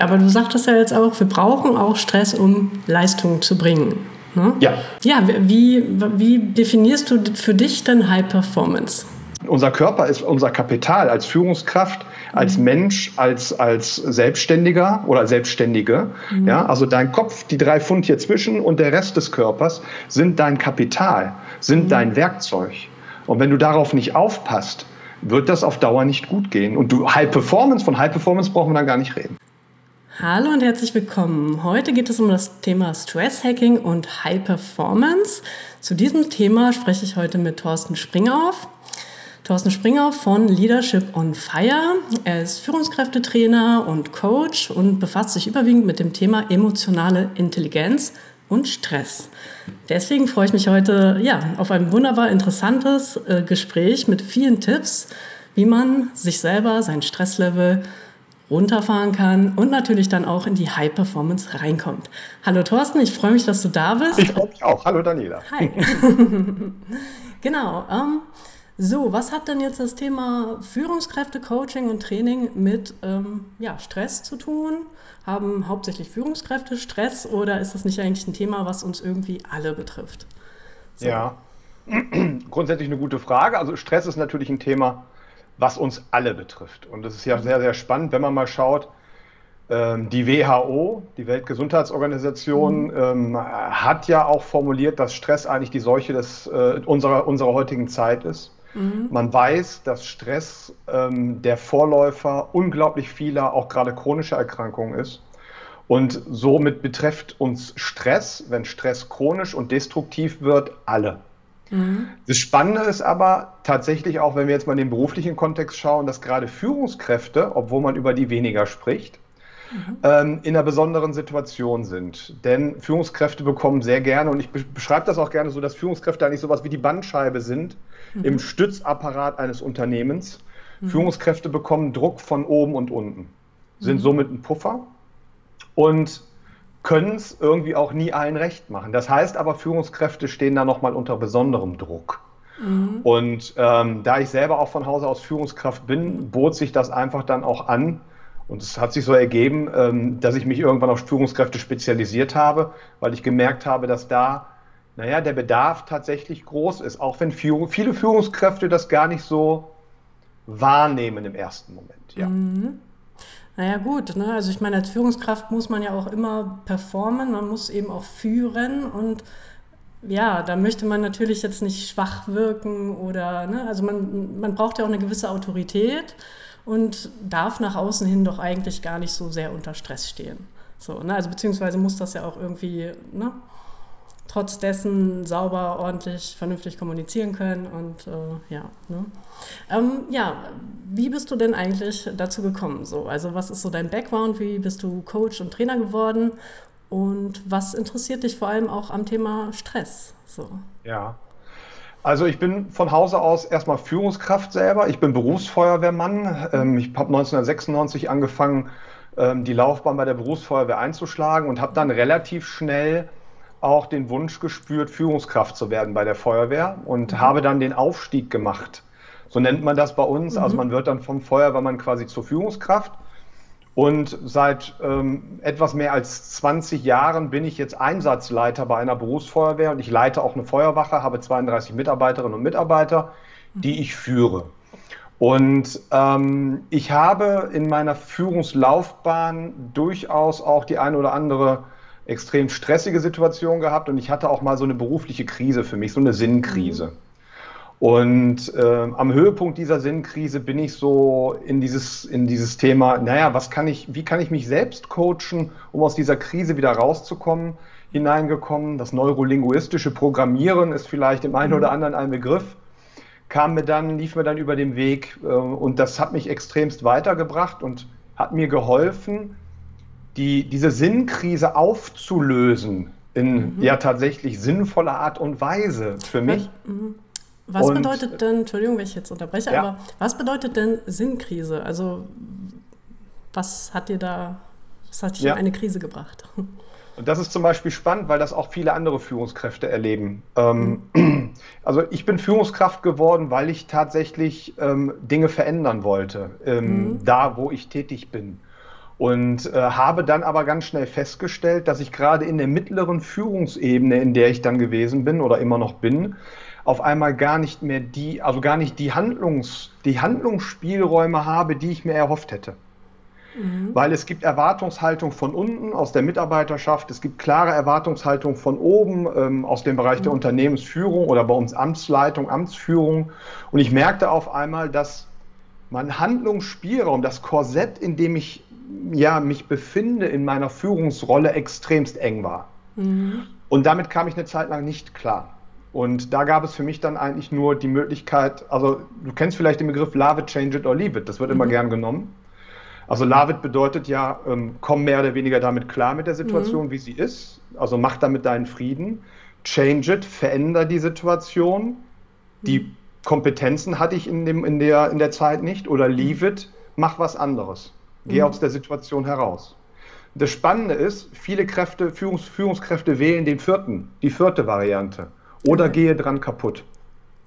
Aber du sagtest ja jetzt auch, wir brauchen auch Stress, um Leistung zu bringen. Ne? Ja. Ja, wie, wie definierst du für dich denn High Performance? Unser Körper ist unser Kapital als Führungskraft, als mhm. Mensch, als, als Selbstständiger oder Selbstständige. Mhm. Ja, also dein Kopf, die drei Pfund hier zwischen und der Rest des Körpers sind dein Kapital, sind mhm. dein Werkzeug. Und wenn du darauf nicht aufpasst, wird das auf Dauer nicht gut gehen. Und du High Performance, von High Performance brauchen wir dann gar nicht reden. Hallo und herzlich willkommen. Heute geht es um das Thema Stress Hacking und High Performance. Zu diesem Thema spreche ich heute mit Thorsten Springauf. Thorsten Springer von Leadership on Fire. Er ist Führungskräftetrainer und Coach und befasst sich überwiegend mit dem Thema emotionale Intelligenz und Stress. Deswegen freue ich mich heute ja, auf ein wunderbar interessantes äh, Gespräch mit vielen Tipps, wie man sich selber, sein Stresslevel runterfahren kann und natürlich dann auch in die High Performance reinkommt. Hallo Thorsten, ich freue mich, dass du da bist. Ich freue mich auch. Hallo Daniela. Hi. genau. Ähm, so, was hat denn jetzt das Thema Führungskräfte, Coaching und Training mit ähm, ja, Stress zu tun? Haben hauptsächlich Führungskräfte Stress oder ist das nicht eigentlich ein Thema, was uns irgendwie alle betrifft? So. Ja, grundsätzlich eine gute Frage. Also Stress ist natürlich ein Thema, was uns alle betrifft. Und das ist ja sehr, sehr spannend, wenn man mal schaut, ähm, die WHO, die Weltgesundheitsorganisation, mhm. ähm, hat ja auch formuliert, dass Stress eigentlich die Seuche des, äh, unserer, unserer heutigen Zeit ist. Mhm. Man weiß, dass Stress ähm, der Vorläufer unglaublich vieler, auch gerade chronischer Erkrankungen ist. Und somit betrifft uns Stress, wenn Stress chronisch und destruktiv wird, alle. Mhm. Das Spannende ist aber tatsächlich auch, wenn wir jetzt mal in den beruflichen Kontext schauen, dass gerade Führungskräfte, obwohl man über die weniger spricht, mhm. ähm, in einer besonderen Situation sind. Denn Führungskräfte bekommen sehr gerne, und ich beschreibe das auch gerne so, dass Führungskräfte eigentlich sowas wie die Bandscheibe sind mhm. im Stützapparat eines Unternehmens. Mhm. Führungskräfte bekommen Druck von oben und unten, sind mhm. somit ein Puffer. Und können es irgendwie auch nie allen recht machen. Das heißt aber, Führungskräfte stehen da nochmal unter besonderem Druck. Mhm. Und ähm, da ich selber auch von Hause aus Führungskraft bin, bot sich das einfach dann auch an. Und es hat sich so ergeben, ähm, dass ich mich irgendwann auf Führungskräfte spezialisiert habe, weil ich gemerkt habe, dass da, naja, der Bedarf tatsächlich groß ist, auch wenn viele Führungskräfte das gar nicht so wahrnehmen im ersten Moment. Ja. Mhm. Naja gut, ne? also ich meine, als Führungskraft muss man ja auch immer performen, man muss eben auch führen und ja, da möchte man natürlich jetzt nicht schwach wirken oder, ne? also man, man braucht ja auch eine gewisse Autorität und darf nach außen hin doch eigentlich gar nicht so sehr unter Stress stehen. So, ne? Also beziehungsweise muss das ja auch irgendwie, ne? Trotz dessen sauber, ordentlich, vernünftig kommunizieren können. Und äh, ja, ne? ähm, ja, wie bist du denn eigentlich dazu gekommen? So? Also was ist so dein Background? Wie bist du Coach und Trainer geworden? Und was interessiert dich vor allem auch am Thema Stress? So. Ja, also ich bin von Hause aus erstmal Führungskraft selber. Ich bin Berufsfeuerwehrmann. Ähm, ich habe 1996 angefangen, ähm, die Laufbahn bei der Berufsfeuerwehr einzuschlagen und habe dann relativ schnell auch den Wunsch gespürt, Führungskraft zu werden bei der Feuerwehr und mhm. habe dann den Aufstieg gemacht. So nennt man das bei uns. Also mhm. Also man wird dann vom Feuerwehrmann quasi zur Führungskraft. Und seit ähm, etwas mehr als 20 Jahren bin ich jetzt Einsatzleiter bei einer Berufsfeuerwehr und ich leite auch eine Feuerwache, habe 32 Mitarbeiterinnen und Mitarbeiter, die ich führe. Und ähm, ich habe in meiner Führungslaufbahn durchaus auch die eine oder andere extrem stressige Situation gehabt und ich hatte auch mal so eine berufliche Krise für mich, so eine Sinnkrise. Und äh, am Höhepunkt dieser Sinnkrise bin ich so in dieses, in dieses Thema, naja, was kann ich, wie kann ich mich selbst coachen, um aus dieser Krise wieder rauszukommen, hineingekommen. Das neurolinguistische Programmieren ist vielleicht dem einen mhm. oder anderen ein Begriff. Kam mir dann, lief mir dann über den Weg äh, und das hat mich extremst weitergebracht und hat mir geholfen, die, diese Sinnkrise aufzulösen in mhm. ja tatsächlich sinnvoller Art und Weise für mich. Mhm. Was und, bedeutet denn, Entschuldigung, wenn ich jetzt unterbreche, ja. aber was bedeutet denn Sinnkrise? Also was hat dir da, was hat dich ja. in eine Krise gebracht? Und das ist zum Beispiel spannend, weil das auch viele andere Führungskräfte erleben. Ähm, mhm. Also ich bin Führungskraft geworden, weil ich tatsächlich ähm, Dinge verändern wollte, ähm, mhm. da wo ich tätig bin. Und äh, habe dann aber ganz schnell festgestellt, dass ich gerade in der mittleren Führungsebene, in der ich dann gewesen bin oder immer noch bin, auf einmal gar nicht mehr die, also gar nicht die Handlungs, die Handlungsspielräume habe, die ich mir erhofft hätte. Mhm. Weil es gibt Erwartungshaltung von unten aus der Mitarbeiterschaft, es gibt klare Erwartungshaltung von oben ähm, aus dem Bereich mhm. der Unternehmensführung oder bei uns Amtsleitung, Amtsführung. Und ich merkte auf einmal, dass mein Handlungsspielraum, das Korsett, in dem ich ja, mich befinde in meiner Führungsrolle, extremst eng war. Mhm. Und damit kam ich eine Zeit lang nicht klar. Und da gab es für mich dann eigentlich nur die Möglichkeit, also du kennst vielleicht den Begriff Love it, change it or leave it, das wird mhm. immer gern genommen. Also Love it bedeutet ja, ähm, komm mehr oder weniger damit klar mit der Situation, mhm. wie sie ist. Also mach damit deinen Frieden. Change it, veränder die Situation. Die mhm. Kompetenzen hatte ich in, dem, in, der, in der Zeit nicht. Oder leave it, mach was anderes. Geh mhm. aus der Situation heraus. Das Spannende ist, viele Kräfte, Führungs, Führungskräfte wählen den vierten, die vierte Variante. Oder okay. gehe dran kaputt.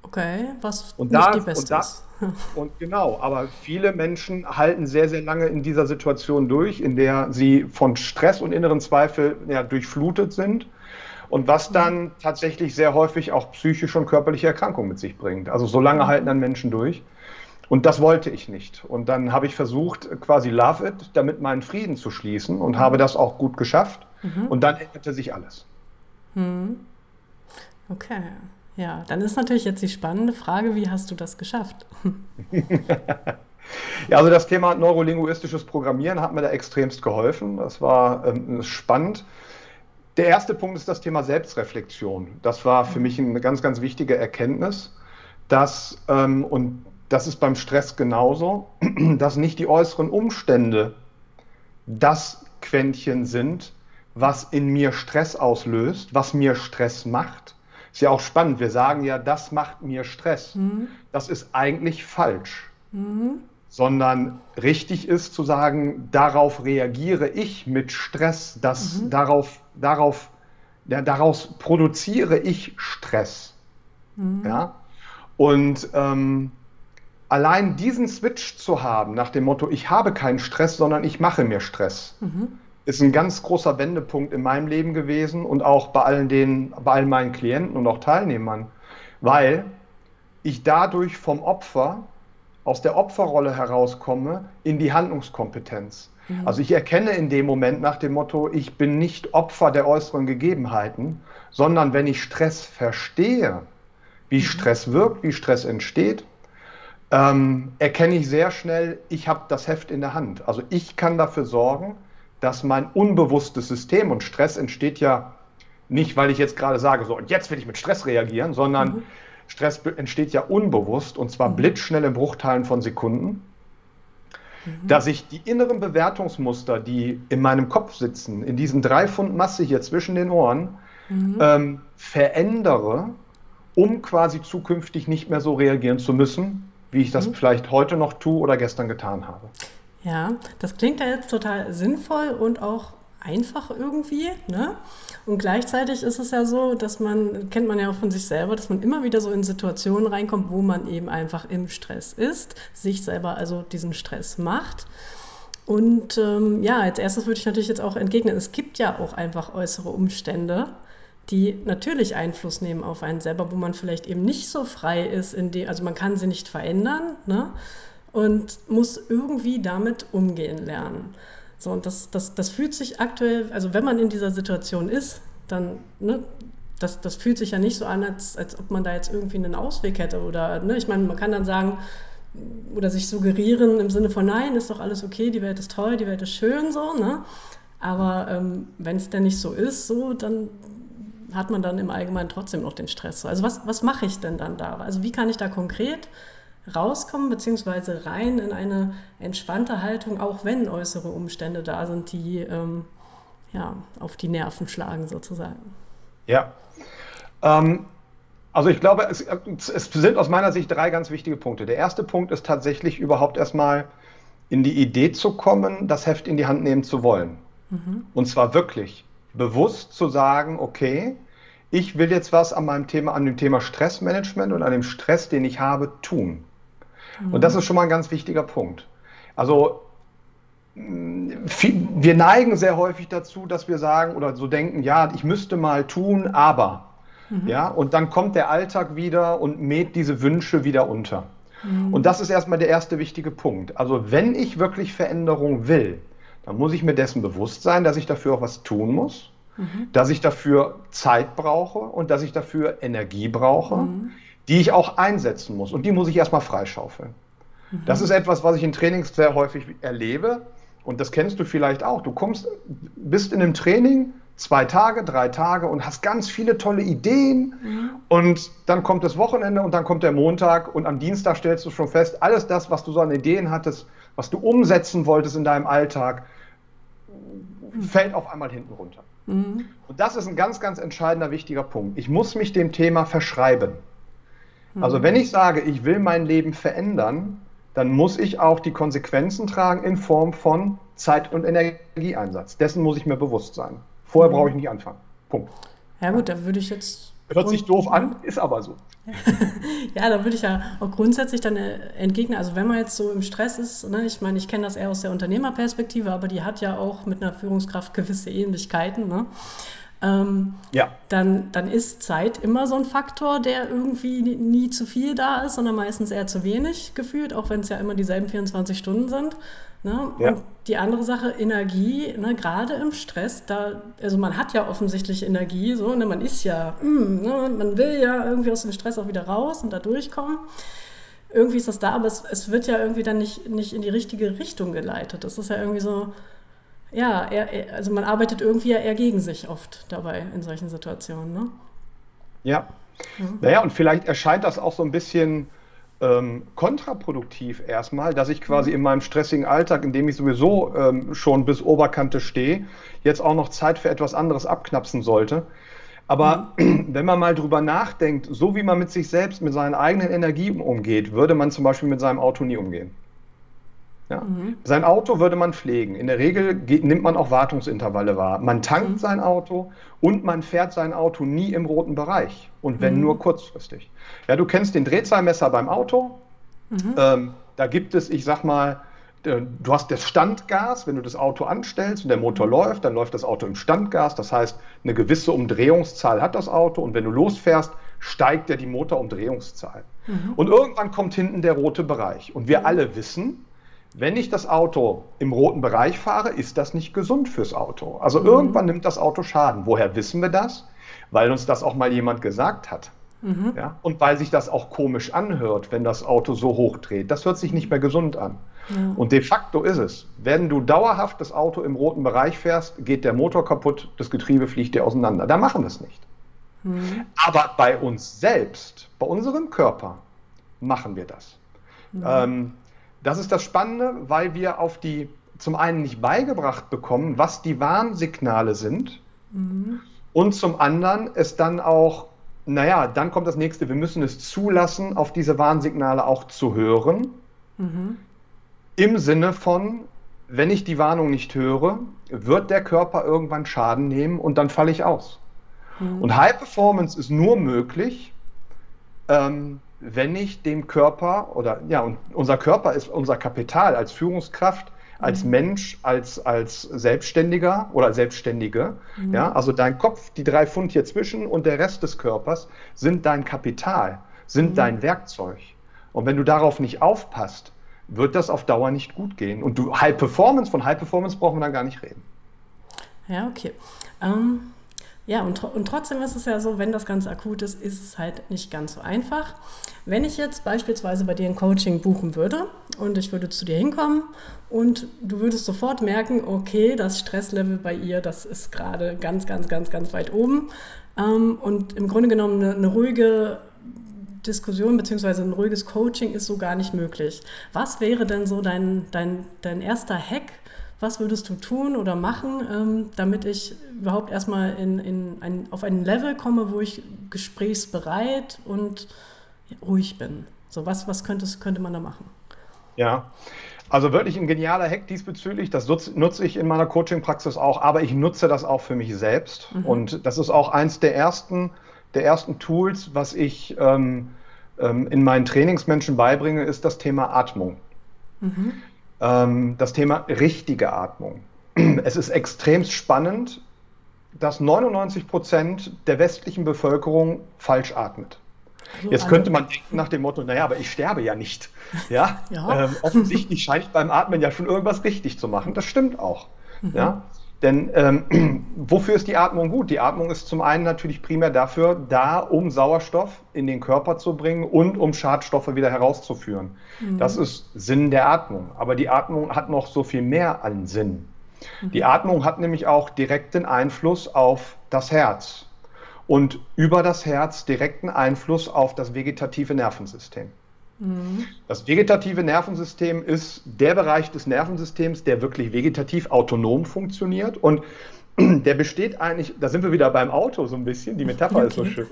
Okay, was und nicht da, die beste und da, ist. und genau, aber viele Menschen halten sehr, sehr lange in dieser Situation durch, in der sie von Stress und inneren Zweifel ja, durchflutet sind und was mhm. dann tatsächlich sehr häufig auch psychische und körperliche Erkrankungen mit sich bringt. Also so lange mhm. halten dann Menschen durch. Und das wollte ich nicht. Und dann habe ich versucht, quasi Love It, damit meinen Frieden zu schließen und habe das auch gut geschafft. Mhm. Und dann änderte sich alles. Mhm. Okay. Ja, dann ist natürlich jetzt die spannende Frage, wie hast du das geschafft? ja, also das Thema neurolinguistisches Programmieren hat mir da extremst geholfen. Das war ähm, spannend. Der erste Punkt ist das Thema Selbstreflexion. Das war für mich eine ganz, ganz wichtige Erkenntnis, dass, ähm, und das ist beim Stress genauso, dass nicht die äußeren Umstände das Quäntchen sind, was in mir Stress auslöst, was mir Stress macht. Ist ja auch spannend. Wir sagen ja, das macht mir Stress. Mhm. Das ist eigentlich falsch. Mhm. Sondern richtig ist zu sagen, darauf reagiere ich mit Stress, das, mhm. darauf, darauf, ja, daraus produziere ich Stress. Mhm. Ja? Und ähm, allein diesen Switch zu haben, nach dem Motto, ich habe keinen Stress, sondern ich mache mir Stress, mhm. ist ein ganz großer Wendepunkt in meinem Leben gewesen und auch bei allen, den, bei all meinen Klienten und auch Teilnehmern, weil ich dadurch vom Opfer, aus der Opferrolle herauskomme, in die Handlungskompetenz. Mhm. Also ich erkenne in dem Moment nach dem Motto, ich bin nicht Opfer der äußeren Gegebenheiten, sondern wenn ich Stress verstehe, wie mhm. Stress wirkt, wie Stress entsteht, ähm, erkenne ich sehr schnell, ich habe das Heft in der Hand. Also ich kann dafür sorgen, dass mein unbewusstes System und Stress entsteht ja nicht, weil ich jetzt gerade sage, so und jetzt will ich mit Stress reagieren, sondern mhm. Stress entsteht ja unbewusst und zwar mhm. blitzschnell in Bruchteilen von Sekunden, mhm. dass ich die inneren Bewertungsmuster, die in meinem Kopf sitzen, in diesen drei Pfund Masse hier zwischen den Ohren, mhm. ähm, verändere, um quasi zukünftig nicht mehr so reagieren zu müssen, wie ich das mhm. vielleicht heute noch tue oder gestern getan habe. Ja, das klingt ja jetzt total sinnvoll und auch einfach irgendwie. Ne? Und gleichzeitig ist es ja so, dass man, kennt man ja auch von sich selber, dass man immer wieder so in Situationen reinkommt, wo man eben einfach im Stress ist, sich selber also diesen Stress macht. Und ähm, ja, als erstes würde ich natürlich jetzt auch entgegnen, es gibt ja auch einfach äußere Umstände, die natürlich Einfluss nehmen auf einen selber, wo man vielleicht eben nicht so frei ist, in dem, also man kann sie nicht verändern ne? und muss irgendwie damit umgehen lernen. So, und das, das, das fühlt sich aktuell, also wenn man in dieser Situation ist, dann, ne, das, das fühlt sich ja nicht so an, als, als ob man da jetzt irgendwie einen Ausweg hätte. Oder, ne, ich meine, man kann dann sagen, oder sich suggerieren im Sinne von, nein, ist doch alles okay, die Welt ist toll, die Welt ist schön, so, ne? Aber ähm, wenn es denn nicht so ist, so, dann hat man dann im Allgemeinen trotzdem noch den Stress. Also was, was mache ich denn dann da? Also wie kann ich da konkret rauskommen, beziehungsweise rein in eine entspannte Haltung, auch wenn äußere Umstände da sind, die ähm, ja, auf die Nerven schlagen sozusagen? Ja. Ähm, also ich glaube, es, es sind aus meiner Sicht drei ganz wichtige Punkte. Der erste Punkt ist tatsächlich überhaupt erstmal in die Idee zu kommen, das Heft in die Hand nehmen zu wollen. Mhm. Und zwar wirklich bewusst zu sagen, okay, ich will jetzt was an meinem Thema, an dem Thema Stressmanagement und an dem Stress, den ich habe, tun. Mhm. Und das ist schon mal ein ganz wichtiger Punkt. Also wir neigen sehr häufig dazu, dass wir sagen oder so denken, ja, ich müsste mal tun, aber. Mhm. Ja, und dann kommt der Alltag wieder und mäht diese Wünsche wieder unter. Mhm. Und das ist erstmal der erste wichtige Punkt. Also wenn ich wirklich Veränderung will, dann muss ich mir dessen bewusst sein, dass ich dafür auch was tun muss, mhm. dass ich dafür Zeit brauche und dass ich dafür Energie brauche, mhm. die ich auch einsetzen muss. Und die muss ich erstmal freischaufeln. Mhm. Das ist etwas, was ich in Trainings sehr häufig erlebe. Und das kennst du vielleicht auch. Du kommst, bist in einem Training, zwei Tage, drei Tage und hast ganz viele tolle Ideen. Mhm. Und dann kommt das Wochenende und dann kommt der Montag und am Dienstag stellst du schon fest, alles das, was du so an Ideen hattest, was du umsetzen wolltest in deinem Alltag, fällt auf einmal hinten runter. Mhm. Und das ist ein ganz, ganz entscheidender, wichtiger Punkt. Ich muss mich dem Thema verschreiben. Mhm. Also wenn ich sage, ich will mein Leben verändern, dann muss ich auch die Konsequenzen tragen in Form von Zeit- und Energieeinsatz. Dessen muss ich mir bewusst sein. Vorher mhm. brauche ich nicht anfangen. Punkt. Ja gut, da würde ich jetzt. Hört sich doof an, ist aber so. ja, da würde ich ja auch grundsätzlich dann äh, entgegnen. Also wenn man jetzt so im Stress ist, ne, ich meine, ich kenne das eher aus der Unternehmerperspektive, aber die hat ja auch mit einer Führungskraft gewisse Ähnlichkeiten. Ne? Ähm, ja. dann, dann ist Zeit immer so ein Faktor, der irgendwie nie zu viel da ist, sondern meistens eher zu wenig gefühlt, auch wenn es ja immer dieselben 24 Stunden sind. Ne? Ja. Und die andere Sache, Energie, ne? gerade im Stress, da, also man hat ja offensichtlich Energie, so, ne? man ist ja, mm, ne? man will ja irgendwie aus dem Stress auch wieder raus und da durchkommen. Irgendwie ist das da, aber es, es wird ja irgendwie dann nicht, nicht in die richtige Richtung geleitet. Das ist ja irgendwie so, ja, er, also man arbeitet irgendwie ja eher gegen sich oft dabei in solchen Situationen. Ne? Ja. ja. Naja, und vielleicht erscheint das auch so ein bisschen ähm, kontraproduktiv erstmal, dass ich quasi mhm. in meinem stressigen Alltag, in dem ich sowieso ähm, schon bis Oberkante stehe, jetzt auch noch Zeit für etwas anderes abknapsen sollte. Aber mhm. wenn man mal drüber nachdenkt, so wie man mit sich selbst, mit seinen eigenen Energien umgeht, würde man zum Beispiel mit seinem Auto nie umgehen. Ja? Mhm. Sein Auto würde man pflegen. In der Regel geht, nimmt man auch Wartungsintervalle wahr. Man tankt mhm. sein Auto und man fährt sein Auto nie im roten Bereich. Und wenn mhm. nur kurzfristig. Ja, du kennst den Drehzahlmesser beim Auto. Mhm. Ähm, da gibt es, ich sag mal, du hast das Standgas, wenn du das Auto anstellst und der Motor mhm. läuft, dann läuft das Auto im Standgas. Das heißt, eine gewisse Umdrehungszahl hat das Auto und wenn du losfährst, steigt ja die Motorumdrehungszahl. Mhm. Und irgendwann kommt hinten der rote Bereich. Und wir alle wissen, wenn ich das Auto im roten Bereich fahre, ist das nicht gesund fürs Auto. Also mhm. irgendwann nimmt das Auto Schaden. Woher wissen wir das? Weil uns das auch mal jemand gesagt hat. Mhm. Ja? Und weil sich das auch komisch anhört, wenn das Auto so hoch dreht. Das hört sich nicht mehr gesund an. Ja. Und de facto ist es, wenn du dauerhaft das Auto im roten Bereich fährst, geht der Motor kaputt, das Getriebe fliegt dir auseinander. Da machen wir es nicht. Mhm. Aber bei uns selbst, bei unserem Körper, machen wir das. Ähm, das ist das Spannende, weil wir auf die zum einen nicht beigebracht bekommen, was die Warnsignale sind mhm. und zum anderen es dann auch, naja, dann kommt das nächste, wir müssen es zulassen, auf diese Warnsignale auch zu hören. Mhm. Im Sinne von, wenn ich die Warnung nicht höre, wird der Körper irgendwann Schaden nehmen und dann falle ich aus. Mhm. Und High Performance ist nur möglich, ähm, wenn ich dem Körper oder ja, und unser Körper ist unser Kapital als Führungskraft, als mhm. Mensch, als, als Selbstständiger oder Selbstständige. Mhm. Ja, also dein Kopf, die drei Pfund hier zwischen und der Rest des Körpers sind dein Kapital, sind mhm. dein Werkzeug. Und wenn du darauf nicht aufpasst, wird das auf Dauer nicht gut gehen. Und du High Performance, von High Performance brauchen wir dann gar nicht reden. Ja, okay. Ähm, ja, und, und trotzdem ist es ja so, wenn das ganz akut ist, ist es halt nicht ganz so einfach. Wenn ich jetzt beispielsweise bei dir ein Coaching buchen würde und ich würde zu dir hinkommen und du würdest sofort merken, okay, das Stresslevel bei ihr, das ist gerade ganz, ganz, ganz, ganz weit oben. Ähm, und im Grunde genommen eine, eine ruhige Diskussion bzw. ein ruhiges Coaching ist so gar nicht möglich. Was wäre denn so dein, dein, dein erster Hack, was würdest du tun oder machen, ähm, damit ich überhaupt erstmal in, in ein, auf ein Level komme, wo ich gesprächsbereit und ruhig bin? So, was, was könntest, könnte man da machen? Ja, also wirklich ein genialer Hack diesbezüglich. Das nutze, ich in meiner Coaching-Praxis auch, aber ich nutze das auch für mich selbst. Mhm. Und das ist auch eins der ersten, der ersten Tools, was ich ähm, ähm, in meinen Trainingsmenschen beibringe, ist das Thema Atmung. Mhm ähm, das Thema richtige Atmung. es ist extrem spannend, dass 99 Prozent der westlichen Bevölkerung falsch atmet. Also Jetzt könnte man denken nach dem Motto, naja, aber ich sterbe ja nicht. Ja, ja. Ähm, offensichtlich scheint beim Atmen ja schon irgendwas richtig zu machen. Das stimmt auch. Mhm. Ja, denn ähm, wofür ist die Atmung gut? Die Atmung ist zum einen natürlich primär dafür da, um Sauerstoff in den Körper zu bringen und um Schadstoffe wieder herauszuführen. Mhm. Das ist Sinn der Atmung. Aber die Atmung hat noch so viel mehr an Sinn. Mhm. Die Atmung hat nämlich auch direkten Einfluss auf das Herz und über das Herz direkten Einfluss auf das vegetative Nervensystem. Mhm. Das vegetative Nervensystem ist der Bereich des Nervensystems, der wirklich vegetativ autonom funktioniert und der besteht eigentlich, da sind wir wieder beim Auto so ein bisschen, die Metapher okay. ist so schön,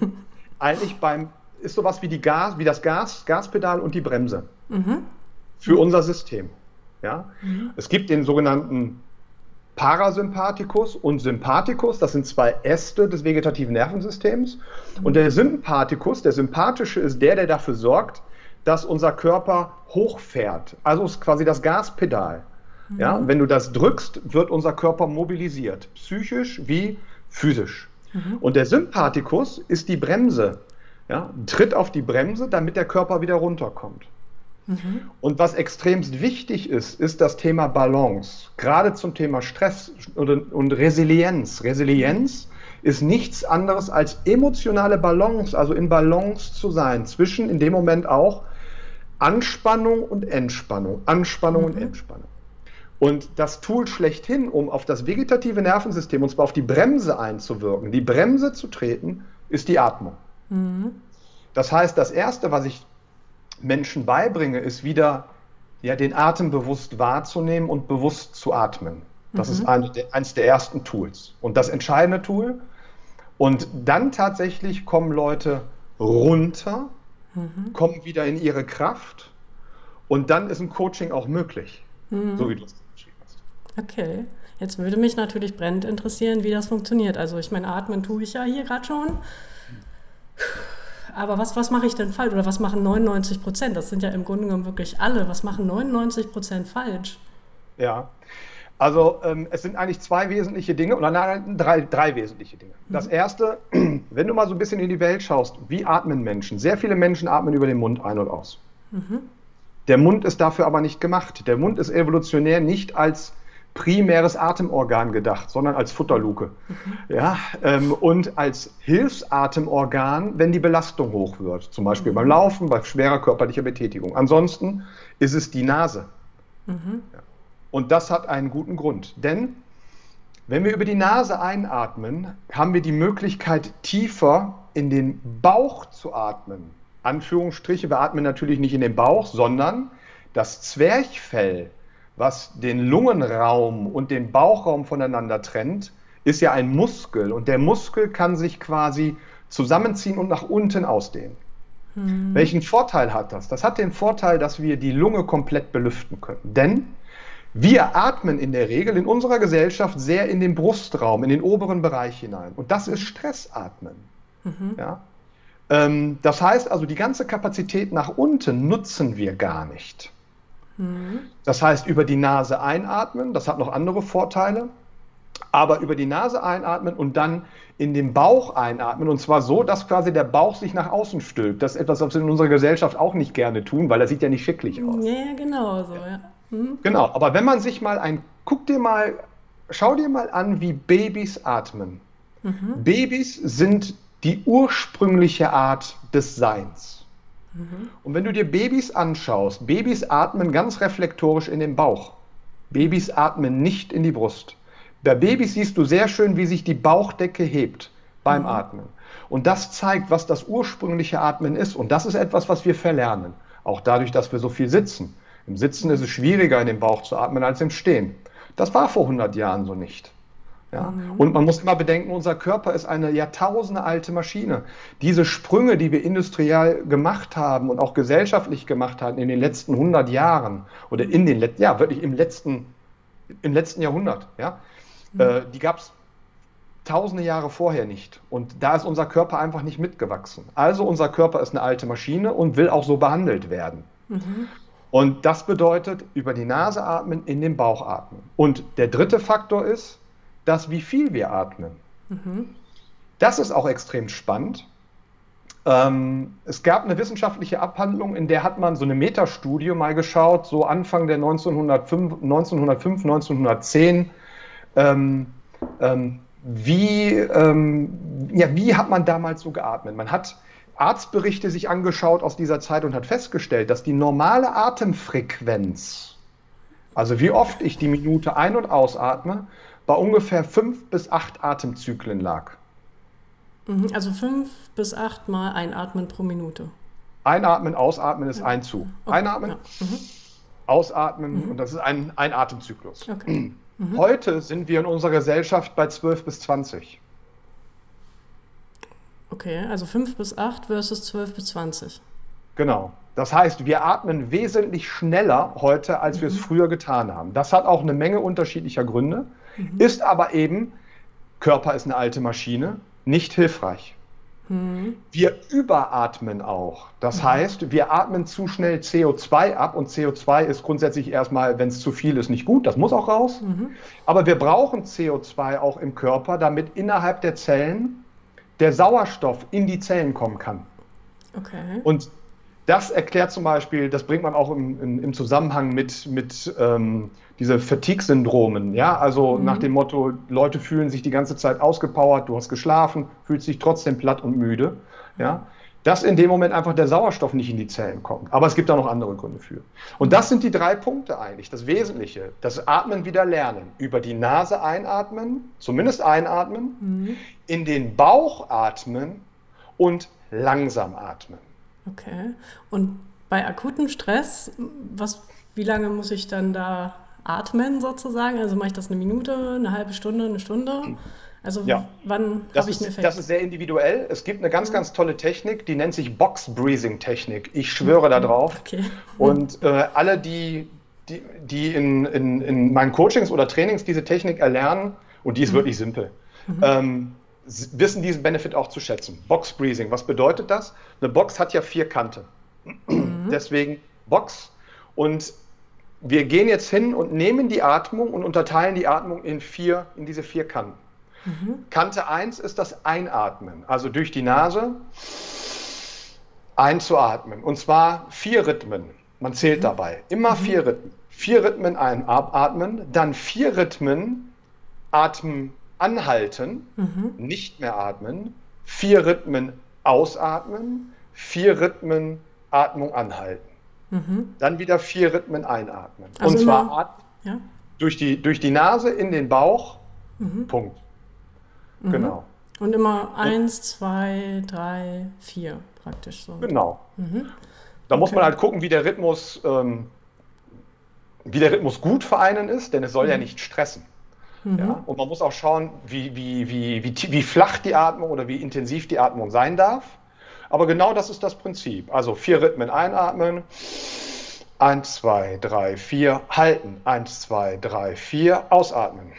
eigentlich beim, ist sowas wie, die Gas, wie das Gas, Gaspedal und die Bremse mhm. für unser System. Ja? Mhm. Es gibt den sogenannten Parasympathikus und Sympathikus, das sind zwei Äste des vegetativen Nervensystems. Und der Sympathikus, der sympathische, ist der, der dafür sorgt, dass unser Körper hochfährt. Also ist quasi das Gaspedal. Mhm. Ja, wenn du das drückst, wird unser Körper mobilisiert, psychisch wie physisch. Mhm. Und der Sympathikus ist die Bremse. Ja, tritt auf die Bremse, damit der Körper wieder runterkommt. Mhm. Und was extremst wichtig ist, ist das Thema Balance. Gerade zum Thema Stress und, und Resilienz. Resilienz ist nichts anderes als emotionale Balance, also in Balance zu sein zwischen in dem Moment auch Anspannung und Entspannung, Anspannung mhm. und Entspannung. Und das Tool schlechthin, um auf das vegetative Nervensystem, und zwar auf die Bremse einzuwirken, die Bremse zu treten, ist die Atmung. Mhm. Das heißt, das Erste, was ich Menschen beibringe, ist wieder ja, den Atem bewusst wahrzunehmen und bewusst zu atmen. Das mhm. ist ein, eines der ersten Tools. Und das entscheidende Tool. Und dann tatsächlich kommen Leute runter mhm. kommen wieder in ihre Kraft und dann ist ein Coaching auch möglich, mhm. so wie du es beschrieben hast. Okay. Jetzt würde mich natürlich brennend interessieren, wie das funktioniert. Also ich meine, atmen tue ich ja hier gerade schon. Aber was, was mache ich denn falsch? Oder was machen 99 Prozent? Das sind ja im Grunde genommen wirklich alle. Was machen 99 Prozent falsch? Ja, also ähm, es sind eigentlich zwei wesentliche Dinge, oder nein, drei, drei wesentliche Dinge. Mhm. Das erste, wenn du mal so ein bisschen in die Welt schaust, wie atmen Menschen? Sehr viele Menschen atmen über den Mund ein und aus. Mhm. Der Mund ist dafür aber nicht gemacht. Der Mund ist evolutionär nicht als primäres Atemorgan gedacht, sondern als Futterluke. Mhm. Ja, ähm, und als Hilfsatemorgan, wenn die Belastung hoch wird, zum Beispiel mhm. beim Laufen, bei schwerer körperlicher Betätigung. Ansonsten ist es die Nase. Mhm. Ja. Und das hat einen guten Grund. Denn wenn wir über die Nase einatmen, haben wir die Möglichkeit, tiefer in den Bauch zu atmen. Anführungsstriche, wir atmen natürlich nicht in den Bauch, sondern das Zwerchfell, was den Lungenraum und den Bauchraum voneinander trennt, ist ja ein Muskel. Und der Muskel kann sich quasi zusammenziehen und nach unten ausdehnen. Hm. Welchen Vorteil hat das? Das hat den Vorteil, dass wir die Lunge komplett belüften können. Denn wir atmen in der Regel in unserer Gesellschaft sehr in den Brustraum, in den oberen Bereich hinein. Und das ist Stressatmen. Mhm. Ja? Ähm, das heißt also, die ganze Kapazität nach unten nutzen wir gar nicht. Mhm. Das heißt, über die Nase einatmen, das hat noch andere Vorteile, aber über die Nase einatmen und dann in den Bauch einatmen und zwar so, dass quasi der Bauch sich nach außen stülpt. Das ist etwas, was wir in unserer Gesellschaft auch nicht gerne tun, weil das sieht ja nicht schicklich aus. Ja, genau so, ja. Mhm. Genau, aber wenn man sich mal ein, guck dir mal, schau dir mal an, wie Babys atmen. Mhm. Babys sind die ursprüngliche Art des Seins. Mhm. Und wenn du dir Babys anschaust, Babys atmen ganz reflektorisch in den Bauch. Babys atmen nicht in die Brust. Bei Babys siehst du sehr schön, wie sich die Bauchdecke hebt beim mhm. Atmen. Und das zeigt, was das ursprüngliche Atmen ist. Und das ist etwas, was wir verlernen. Auch dadurch, dass wir so viel sitzen. Im Sitzen ist es schwieriger, in den Bauch zu atmen als im Stehen. Das war vor 100 Jahren so nicht. Ja? Mhm. Und man muss immer bedenken, unser Körper ist eine Jahrtausende alte Maschine. Diese Sprünge, die wir industriell gemacht haben und auch gesellschaftlich gemacht haben in den letzten 100 Jahren oder in den letzten, ja, wirklich im letzten, im letzten Jahrhundert, ja, mhm. äh, die gab es tausende Jahre vorher nicht. Und da ist unser Körper einfach nicht mitgewachsen. Also unser Körper ist eine alte Maschine und will auch so behandelt werden. Mhm. Und das bedeutet, über die Nase atmen, in den Bauch atmen. Und der dritte Faktor ist, dass wie viel wir atmen. Mhm. Das ist auch extrem spannend. Ähm, es gab eine wissenschaftliche Abhandlung, in der hat man so eine Metastudie mal geschaut, so Anfang der 1905, 1905 1910. Ähm, ähm, wie, ähm, ja, wie hat man damals so geatmet? Man hat Arztberichte sich angeschaut aus dieser Zeit und hat festgestellt, dass die normale Atemfrequenz, also wie oft ich die Minute ein- und ausatme, bei ungefähr fünf bis acht Atemzyklen lag. Mhm, also fünf bis acht Mal einatmen pro Minute. Einatmen, ausatmen ist ein Zug. Okay. Einatmen, ja. mhm. ausatmen mhm. und das ist ein, ein Atemzyklus. Okay. Mhm. Heute sind wir in unserer Gesellschaft bei 12 bis 20. Okay, also 5 bis 8 versus 12 bis 20. Genau. Das heißt, wir atmen wesentlich schneller heute, als mhm. wir es mhm. früher getan haben. Das hat auch eine Menge unterschiedlicher Gründe, mhm. ist aber eben, Körper ist eine alte Maschine, nicht hilfreich. Mhm. Wir überatmen auch. Das mhm. heißt, wir atmen zu schnell CO2 ab und CO2 ist grundsätzlich erstmal, wenn es zu viel ist, nicht gut. Das muss auch raus. Mhm. Aber wir brauchen CO2 auch im Körper, damit innerhalb der Zellen der Sauerstoff in die Zellen kommen kann. Okay. Und das erklärt zum Beispiel, das bringt man auch im, im, im Zusammenhang mit, mit ähm, diese Fatigue-Syndromen, ja, also mhm. nach dem Motto, Leute fühlen sich die ganze Zeit ausgepowert, du hast geschlafen, fühlst dich trotzdem platt und müde, ja, dass in dem Moment einfach der Sauerstoff nicht in die Zellen kommt. Aber es gibt da noch andere Gründe für. Und das sind die drei Punkte eigentlich, das Wesentliche. Das Atmen wieder lernen. Über die Nase einatmen, zumindest einatmen, mhm. in den Bauch atmen und langsam atmen. Okay. Und bei akutem Stress, was, wie lange muss ich dann da atmen sozusagen? Also mache ich das eine Minute, eine halbe Stunde, eine Stunde? Also ja. wann habe ich einen Effekt? Das ist sehr individuell. Es gibt eine ganz, mhm. ganz tolle Technik, die nennt sich Box-Breathing-Technik. Ich schwöre mhm. da drauf. Okay. Und äh, alle, die, die, die in, in, in meinen Coachings oder Trainings diese Technik erlernen, und die ist mhm. wirklich simpel, mhm. ähm, wissen diesen Benefit auch zu schätzen. Box Breathing, was bedeutet das? Eine Box hat ja vier Kanten. Mhm. Deswegen Box. Und wir gehen jetzt hin und nehmen die Atmung und unterteilen die Atmung in vier, in diese vier Kanten. Mhm. Kante 1 ist das Einatmen, also durch die Nase einzuatmen. Und zwar vier Rhythmen. Man zählt mhm. dabei. Immer mhm. vier Rhythmen. Vier Rhythmen einatmen, dann vier Rhythmen atmen, anhalten, mhm. nicht mehr atmen, vier Rhythmen ausatmen, vier Rhythmen Atmung anhalten. Mhm. Dann wieder vier Rhythmen einatmen. Also Und zwar immer, ja? durch, die, durch die Nase in den Bauch. Mhm. Punkt. Mhm. Genau. Und immer eins, zwei, drei, vier praktisch so. Genau. Mhm. Da okay. muss man halt gucken, wie der Rhythmus, ähm, wie der Rhythmus gut für einen ist, denn es soll ja mhm. nicht stressen. Mhm. Ja? Und man muss auch schauen, wie, wie, wie, wie, wie flach die Atmung oder wie intensiv die Atmung sein darf. Aber genau das ist das Prinzip. Also vier Rhythmen einatmen. Eins, zwei, drei, vier, halten. Eins, zwei, drei, vier, ausatmen.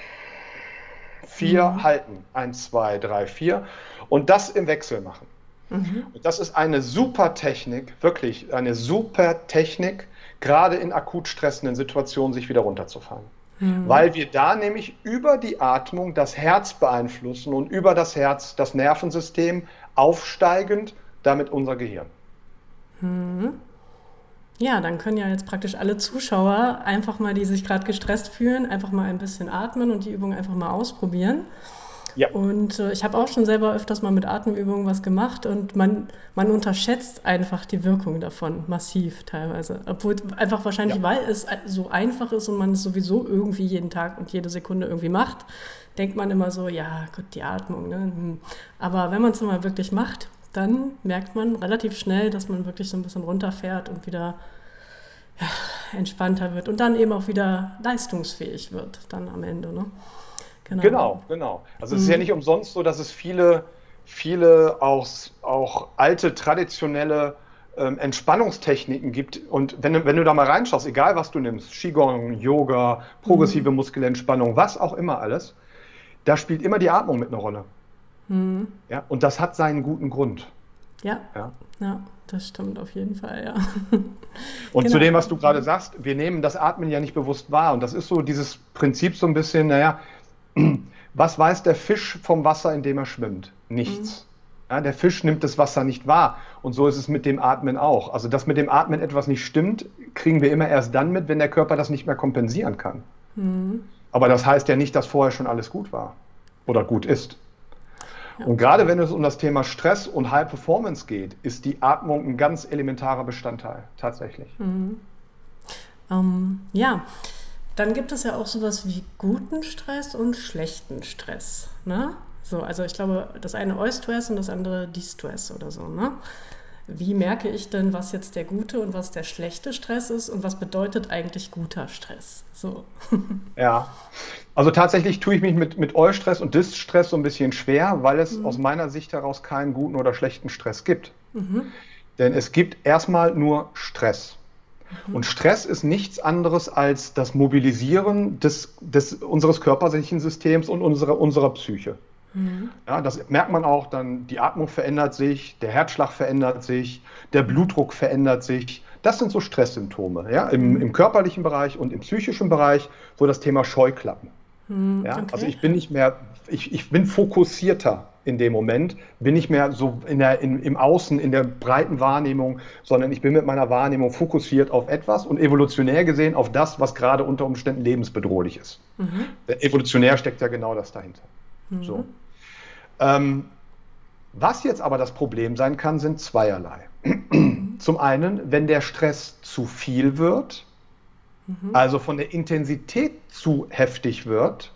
Vier, mhm. halten. Eins, zwei, drei, vier. Und das im Wechsel machen. Mhm. Und das ist eine super Technik, wirklich eine super Technik, gerade in akut stressenden Situationen sich wieder runterzufahren. Mhm. Weil wir da nämlich über die Atmung das Herz beeinflussen und über das Herz das Nervensystem aufsteigend damit unser Gehirn. Hm. Ja, dann können ja jetzt praktisch alle Zuschauer einfach mal, die sich gerade gestresst fühlen, einfach mal ein bisschen atmen und die Übung einfach mal ausprobieren. Ja. Und äh, ich habe auch schon selber öfters mal mit Atemübungen was gemacht und man, man unterschätzt einfach die Wirkung davon massiv teilweise. Obwohl einfach wahrscheinlich, ja. weil es so einfach ist und man es sowieso irgendwie jeden Tag und jede Sekunde irgendwie macht, denkt man immer so, ja, gut, die Atmung. Ne? Hm. Aber wenn man es mal wirklich macht, dann merkt man relativ schnell, dass man wirklich so ein bisschen runterfährt und wieder ja, entspannter wird und dann eben auch wieder leistungsfähig wird dann am Ende. Ne? Genau. genau, genau. Also es ist ja mhm. nicht umsonst so, dass es viele, viele auch, auch alte traditionelle ähm, Entspannungstechniken gibt. Und wenn, du, wenn du da mal reinschaust, egal was du nimmst, Qigong, Yoga, progressive mhm. Muskelentspannung, was auch immer alles, da spielt immer die Atmung mit einer Rolle. Mhm. Ja, und das hat seinen guten Grund. Ja. ja. ja. das stimmt auf jeden Fall, ja. Und genau. zu dem, was du gerade sagst, wir nehmen das Atmen ja nicht bewusst wahr. Und das ist so dieses Prinzip so ein bisschen, naja, was weiß der Fisch vom Wasser, in dem er schwimmt? Nichts. Mhm. Ja, der Fisch nimmt das Wasser nicht wahr. Und so ist es mit dem Atmen auch. Also, dass mit dem Atmen etwas nicht stimmt, kriegen wir immer erst dann mit, wenn der Körper das nicht mehr kompensieren kann. Mhm. Aber das heißt ja nicht, dass vorher schon alles gut war oder gut ist. Und gerade wenn es um das Thema Stress und High Performance geht, ist die Atmung ein ganz elementarer Bestandteil, tatsächlich. Mhm. Ähm, ja, dann gibt es ja auch sowas wie guten Stress und schlechten Stress. Ne? So, also ich glaube, das eine Eustress und das andere Distress oder so. Ne? Wie merke ich denn, was jetzt der gute und was der schlechte Stress ist und was bedeutet eigentlich guter Stress? So. Ja, also tatsächlich tue ich mich mit, mit Eustress und Distress so ein bisschen schwer, weil es mhm. aus meiner Sicht heraus keinen guten oder schlechten Stress gibt. Mhm. Denn es gibt erstmal nur Stress. Mhm. Und Stress ist nichts anderes als das Mobilisieren des, des, unseres körperlichen Systems und unserer, unserer Psyche. Mhm. Ja, das merkt man auch dann, die Atmung verändert sich, der Herzschlag verändert sich, der Blutdruck verändert sich. Das sind so Stresssymptome, ja, im, mhm. im körperlichen Bereich und im psychischen Bereich, so das Thema Scheuklappen. Mhm, ja, okay. Also ich bin nicht mehr, ich, ich bin fokussierter in dem Moment, bin nicht mehr so in der, in, im Außen, in der breiten Wahrnehmung, sondern ich bin mit meiner Wahrnehmung fokussiert auf etwas und evolutionär gesehen auf das, was gerade unter Umständen lebensbedrohlich ist. Mhm. Evolutionär steckt ja genau das dahinter. Mhm. So. Ähm, was jetzt aber das Problem sein kann, sind zweierlei. Zum einen, wenn der Stress zu viel wird, mhm. also von der Intensität zu heftig wird,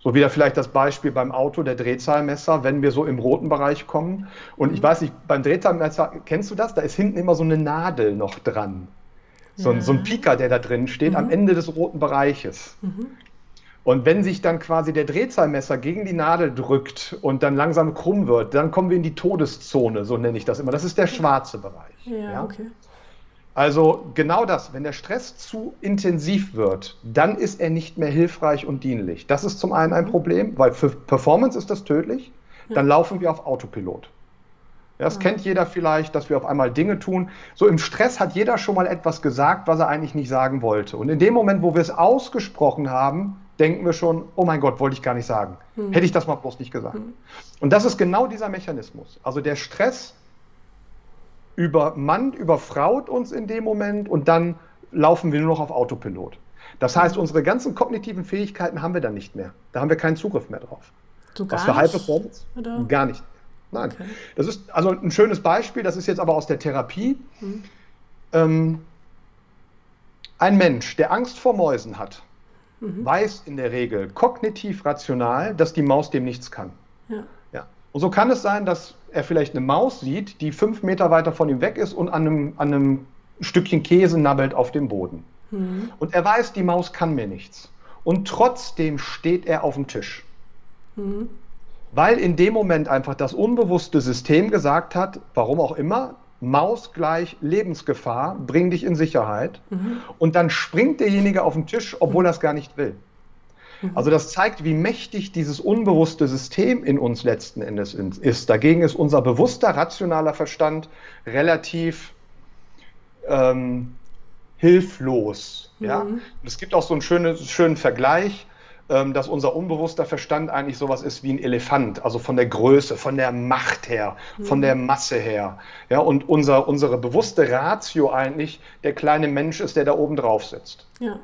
so wieder vielleicht das Beispiel beim Auto, der Drehzahlmesser, wenn wir so im roten Bereich kommen. Und ich mhm. weiß nicht, beim Drehzahlmesser, kennst du das? Da ist hinten immer so eine Nadel noch dran. So, ja. so ein Pieker, der da drin steht, mhm. am Ende des roten Bereiches. Und wenn sich dann quasi der Drehzahlmesser gegen die Nadel drückt und dann langsam krumm wird, dann kommen wir in die Todeszone, so nenne ich das immer. Das ist der schwarze Bereich. Ja, ja? okay. Also genau das, wenn der Stress zu intensiv wird, dann ist er nicht mehr hilfreich und dienlich. Das ist zum einen ein mhm. Problem, weil für Performance ist das tödlich. Dann ja. laufen wir auf Autopilot. Ja, das ja. kennt jeder vielleicht, dass wir auf einmal Dinge tun. So im Stress hat jeder schon mal etwas gesagt, was er eigentlich nicht sagen wollte. Und in dem Moment, wo wir es ausgesprochen haben, denken wir schon, oh mein Gott, wollte ich gar nicht sagen. Hm. Hätte ich das mal bloß nicht gesagt. Hm. Und das ist genau dieser Mechanismus. Also der Stress übermannt, überfraut uns in dem Moment und dann laufen wir nur noch auf Autopilot. Das heißt, hm. unsere ganzen kognitiven Fähigkeiten haben wir dann nicht mehr. Da haben wir keinen Zugriff mehr drauf. So gar Was für High Performance? Oder? Gar nicht. Nein. Okay. Das ist also ein schönes Beispiel, das ist jetzt aber aus der Therapie. Hm. Ähm, ein Mensch, der Angst vor Mäusen hat, mhm. weiß in der Regel kognitiv rational, dass die Maus dem nichts kann. Ja. ja. Und so kann es sein, dass er vielleicht eine Maus sieht, die fünf Meter weiter von ihm weg ist und an einem, an einem Stückchen Käse nabbelt auf dem Boden. Mhm. Und er weiß, die Maus kann mir nichts. Und trotzdem steht er auf dem Tisch. Mhm. Weil in dem Moment einfach das unbewusste System gesagt hat, warum auch immer, Maus gleich Lebensgefahr, bring dich in Sicherheit. Mhm. Und dann springt derjenige auf den Tisch, obwohl er es gar nicht will. Mhm. Also das zeigt, wie mächtig dieses unbewusste System in uns letzten Endes ist. Dagegen ist unser bewusster, rationaler Verstand relativ ähm, hilflos. Mhm. Ja? Es gibt auch so einen schönen, schönen Vergleich. Ähm, dass unser unbewusster Verstand eigentlich sowas ist wie ein Elefant, also von der Größe, von der Macht her, von der mhm. Masse her. Ja, und unser, unsere bewusste Ratio eigentlich der kleine Mensch ist, der da oben drauf sitzt. Ja.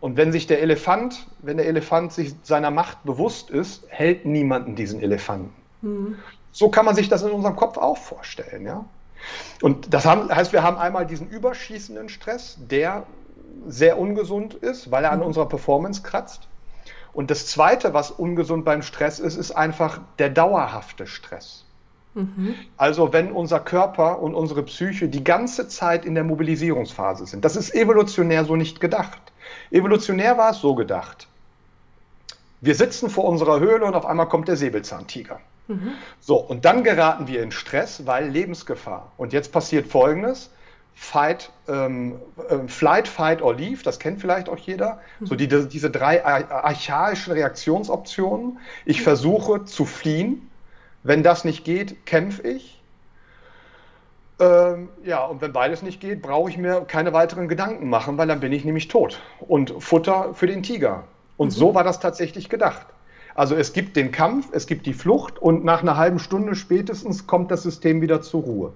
Und wenn sich der Elefant, wenn der Elefant sich seiner Macht bewusst ist, hält niemanden diesen Elefanten. Mhm. So kann man sich das in unserem Kopf auch vorstellen, ja. Und das heißt, wir haben einmal diesen überschießenden Stress, der sehr ungesund ist, weil er an mhm. unserer Performance kratzt. Und das Zweite, was ungesund beim Stress ist, ist einfach der dauerhafte Stress. Mhm. Also wenn unser Körper und unsere Psyche die ganze Zeit in der Mobilisierungsphase sind. Das ist evolutionär so nicht gedacht. Evolutionär war es so gedacht. Wir sitzen vor unserer Höhle und auf einmal kommt der Säbelzahntiger. Mhm. So, und dann geraten wir in Stress, weil Lebensgefahr. Und jetzt passiert Folgendes. Fight, ähm, äh, Flight, Fight or Leave, das kennt vielleicht auch jeder. So die, diese drei archaischen Reaktionsoptionen. Ich versuche zu fliehen. Wenn das nicht geht, kämpfe ich. Ähm, ja, und wenn beides nicht geht, brauche ich mir keine weiteren Gedanken machen, weil dann bin ich nämlich tot. Und Futter für den Tiger. Und mhm. so war das tatsächlich gedacht. Also es gibt den Kampf, es gibt die Flucht und nach einer halben Stunde spätestens kommt das System wieder zur Ruhe.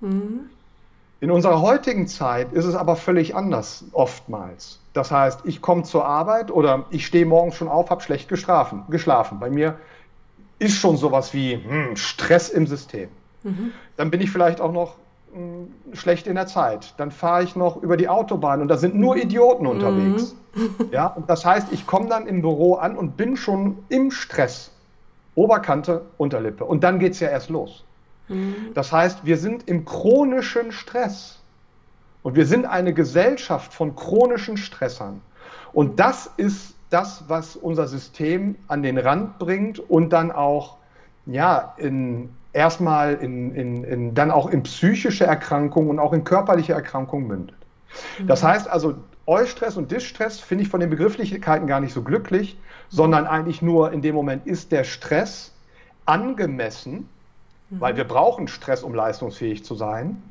Mhm. In unserer heutigen Zeit ist es aber völlig anders, oftmals. Das heißt, ich komme zur Arbeit oder ich stehe morgens schon auf, habe schlecht geschlafen, geschlafen. Bei mir ist schon sowas wie hm, Stress im System. Mhm. Dann bin ich vielleicht auch noch hm, schlecht in der Zeit. Dann fahre ich noch über die Autobahn und da sind nur Idioten unterwegs. Mhm. Ja, und das heißt, ich komme dann im Büro an und bin schon im Stress. Oberkante, Unterlippe. Und dann geht es ja erst los. Mhm. Das heißt, wir sind im chronischen Stress. Und wir sind eine Gesellschaft von chronischen Stressern. Und das ist das, was unser System an den Rand bringt und dann auch ja, in, erstmal in, in, in, dann auch in psychische Erkrankungen und auch in körperliche Erkrankungen mündet. Mhm. Das heißt also, Eustress und Distress finde ich von den Begrifflichkeiten gar nicht so glücklich, sondern eigentlich nur in dem Moment ist der Stress angemessen, mhm. weil wir brauchen Stress, um leistungsfähig zu sein,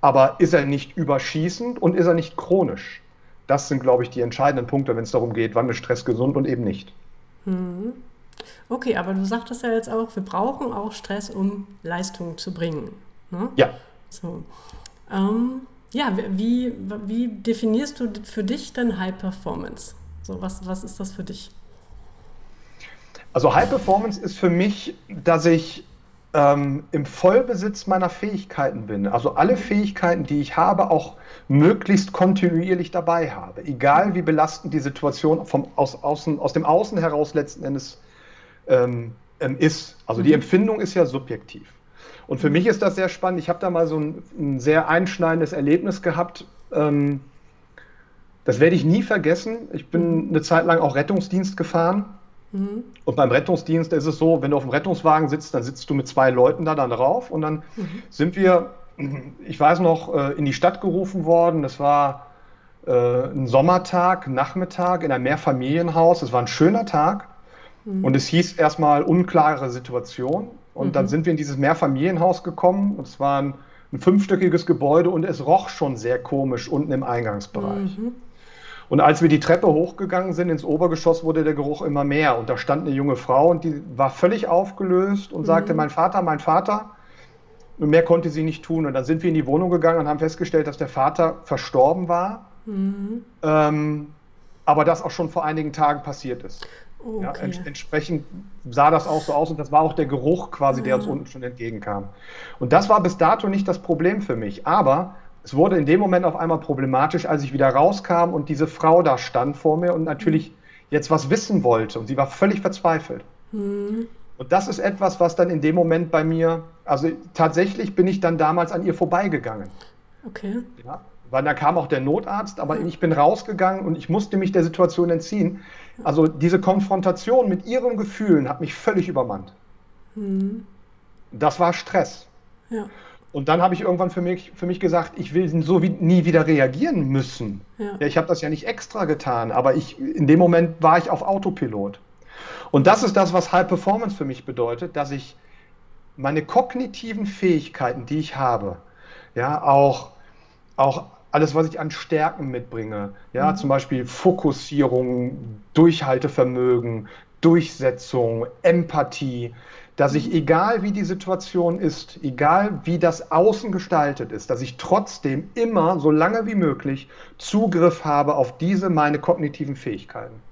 aber ist er nicht überschießend und ist er nicht chronisch? Das sind, glaube ich, die entscheidenden Punkte, wenn es darum geht, wann ist Stress gesund und eben nicht. Mhm. Okay, aber du sagtest ja jetzt auch, wir brauchen auch Stress, um Leistung zu bringen. Ne? Ja. So. Ähm, ja, wie, wie definierst du für dich denn High Performance? So, was, was ist das für dich? Also High Performance ist für mich, dass ich ähm, im Vollbesitz meiner Fähigkeiten bin. Also alle Fähigkeiten, die ich habe, auch möglichst kontinuierlich dabei habe. Egal wie belastend die Situation vom, aus, außen, aus dem Außen heraus letzten Endes ähm, ähm, ist. Also die mhm. Empfindung ist ja subjektiv. Und für mhm. mich ist das sehr spannend. Ich habe da mal so ein, ein, sehr einschneidendes Erlebnis gehabt. Ähm, das werde ich nie vergessen. Ich bin mhm. eine Zeit lang auch Rettungsdienst gefahren. Mhm. Und beim Rettungsdienst ist es so, wenn du auf dem Rettungswagen sitzt, dann sitzt du mit zwei Leuten da dann drauf. Und dann mhm. sind wir, ich weiß noch, äh, in die Stadt gerufen worden. Das war äh, ein Sommertag, Nachmittag in einem Mehrfamilienhaus. Es war ein schöner Tag. Mhm. Und es hieß erstmal unklare Situation. Und mhm. dann sind wir in dieses Mehrfamilienhaus gekommen. Und es war ein, ein, fünfstöckiges Gebäude und es roch schon sehr komisch unten im Eingangsbereich. Mhm. Und als wir die Treppe hochgegangen sind ins Obergeschoss, wurde der Geruch immer mehr. Und da stand eine junge Frau und die war völlig aufgelöst und sagte, mhm. mein Vater, mein Vater. Und mehr konnte sie nicht tun. Und dann sind wir in die Wohnung gegangen und haben festgestellt, dass der Vater verstorben war. Mhm. Ähm, aber das auch schon vor einigen Tagen passiert ist. Okay. Ja, ents entsprechend sah das auch so aus und das war auch der Geruch quasi, der uns unten schon entgegenkam. Und das war bis dato nicht das Problem für mich. Aber es wurde in dem Moment auf einmal problematisch, als ich wieder rauskam und diese Frau da stand vor mir und natürlich jetzt was wissen wollte. Und sie war völlig verzweifelt. Mhm. Und das ist etwas, was dann in dem Moment bei mir, also tatsächlich bin ich dann damals an ihr vorbeigegangen. Okay. Ja, weil da kam auch der Notarzt, aber ich bin rausgegangen und ich musste mich der Situation entziehen. Also diese Konfrontation mit ihren Gefühlen hat mich völlig übermannt. Mhm. Das war Stress. Ja. Und dann habe ich irgendwann für mich, für mich gesagt, ich will so wie, nie wieder reagieren müssen. Ja. ja ich habe das ja nicht extra getan, aber ich, in dem Moment war ich auf Autopilot. Und das ist das, was High Performance für mich bedeutet, dass ich meine kognitiven Fähigkeiten, die ich habe, ja, auch, auch alles, was ich an Stärken mitbringe. Ja, mhm. zum Beispiel Fokussierung, Durchhaltevermögen, Durchsetzung, Empathie, dass ich, egal wie die Situation ist, egal wie das Außen gestaltet ist, dass ich trotzdem immer, so lange wie möglich, Zugriff habe auf diese meine kognitiven Fähigkeiten.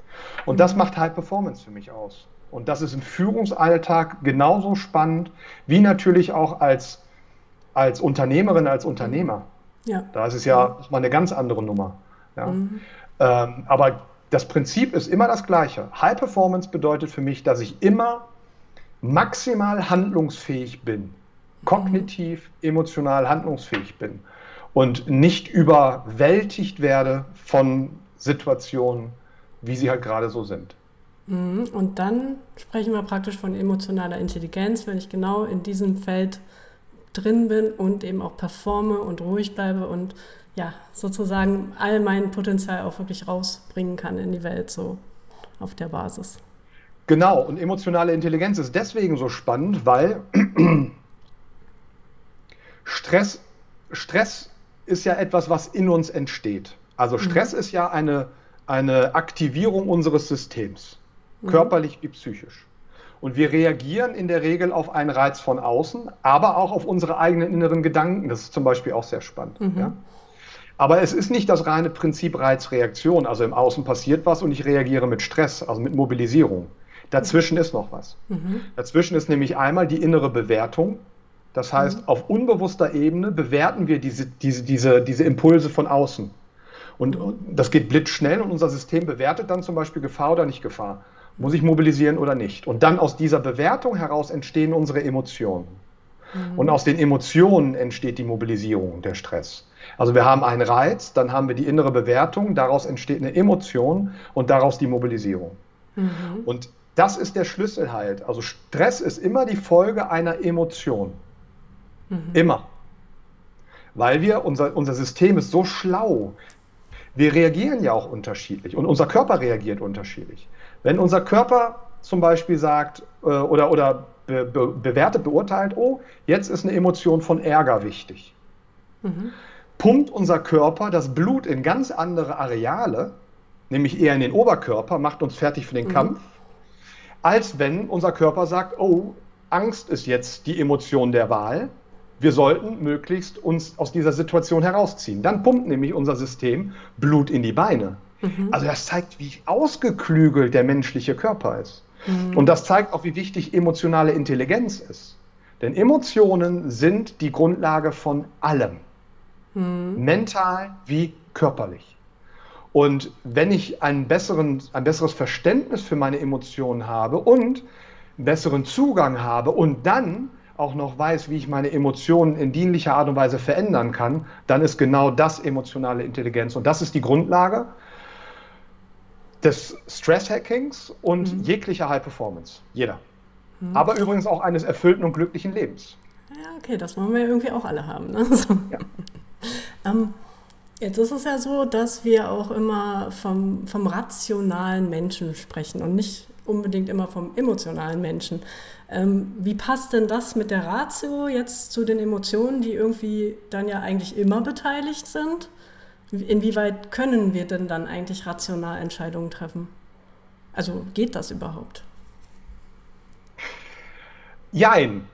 Und das mhm. macht High Performance für mich aus. Und das ist im Führungsalltag genauso spannend, wie natürlich auch als, als Unternehmerin, als Unternehmer. Ja. Da ist es ja mal eine ganz andere Nummer. Ja. Mhm. Ähm, aber das Prinzip ist immer das gleiche. High Performance bedeutet für mich, dass ich immer maximal handlungsfähig bin, kognitiv, emotional handlungsfähig bin und nicht überwältigt werde von Situationen, wie sie halt gerade so sind. Mhm. Und dann sprechen wir praktisch von emotionaler Intelligenz, wenn ich genau in diesem Feld drin bin und eben auch performe und ruhig bleibe und ja, sozusagen all mein Potenzial auch wirklich rausbringen kann in die Welt, so auf der Basis. Genau, und emotionale Intelligenz ist deswegen so spannend, weil Stress Stress ist ja etwas, was in uns entsteht. Also Stress mhm. ist ja eine, eine Aktivierung unseres Systems, mhm. körperlich wie psychisch. Und wir reagieren in der Regel auf einen Reiz von außen, aber auch auf unsere eigenen inneren Gedanken. Das ist zum Beispiel auch sehr spannend. Mhm. Ja? Aber es ist nicht das reine Prinzip Reiz-Reaktion. Also im Außen passiert was und ich reagiere mit Stress, also mit Mobilisierung. Dazwischen ist noch was. Mhm. Dazwischen ist nämlich einmal die innere Bewertung. Das heißt, mhm. auf unbewusster Ebene bewerten wir diese, diese, diese, diese Impulse von außen. Und das geht blitzschnell und unser System bewertet dann zum Beispiel Gefahr oder nicht Gefahr. Muss ich mobilisieren oder nicht? Und dann aus dieser Bewertung heraus entstehen unsere Emotionen. Mhm. Und aus den Emotionen entsteht die Mobilisierung, der Stress. Also wir haben einen Reiz, dann haben wir die innere Bewertung, daraus entsteht eine Emotion und daraus die Mobilisierung. Mhm. Und das ist der Schlüssel halt. Also Stress ist immer die Folge einer Emotion. Mhm. Immer. Weil wir, unser, unser System ist so schlau. Wir reagieren ja auch unterschiedlich und unser Körper reagiert unterschiedlich. Wenn unser Körper zum Beispiel sagt äh, oder, oder be, be, bewertet, beurteilt, oh, jetzt ist eine Emotion von Ärger wichtig, mhm. pumpt unser Körper das Blut in ganz andere Areale, nämlich eher in den Oberkörper, macht uns fertig für den mhm. Kampf, als wenn unser Körper sagt, oh, Angst ist jetzt die Emotion der Wahl. Wir sollten möglichst uns aus dieser Situation herausziehen. Dann pumpt nämlich unser System Blut in die Beine. Mhm. Also das zeigt, wie ausgeklügelt der menschliche Körper ist. Mhm. Und das zeigt auch, wie wichtig emotionale Intelligenz ist. Denn Emotionen sind die Grundlage von allem. Mhm. Mental wie körperlich. Und wenn ich einen besseren, ein besseres Verständnis für meine Emotionen habe und einen besseren Zugang habe und dann auch noch weiß, wie ich meine Emotionen in dienlicher Art und Weise verändern kann, dann ist genau das emotionale Intelligenz. Und das ist die Grundlage des Stress-Hackings und mhm. jeglicher High Performance. Jeder. Mhm. Aber übrigens auch eines erfüllten und glücklichen Lebens. Ja, okay, das wollen wir ja irgendwie auch alle haben. Ne? So. Ja. ähm, jetzt ist es ja so, dass wir auch immer vom, vom rationalen Menschen sprechen und nicht unbedingt immer vom emotionalen Menschen. Ähm, wie passt denn das mit der Ratio jetzt zu den Emotionen, die irgendwie dann ja eigentlich immer beteiligt sind? Inwieweit können wir denn dann eigentlich rational Entscheidungen treffen? Also geht das überhaupt? Jein.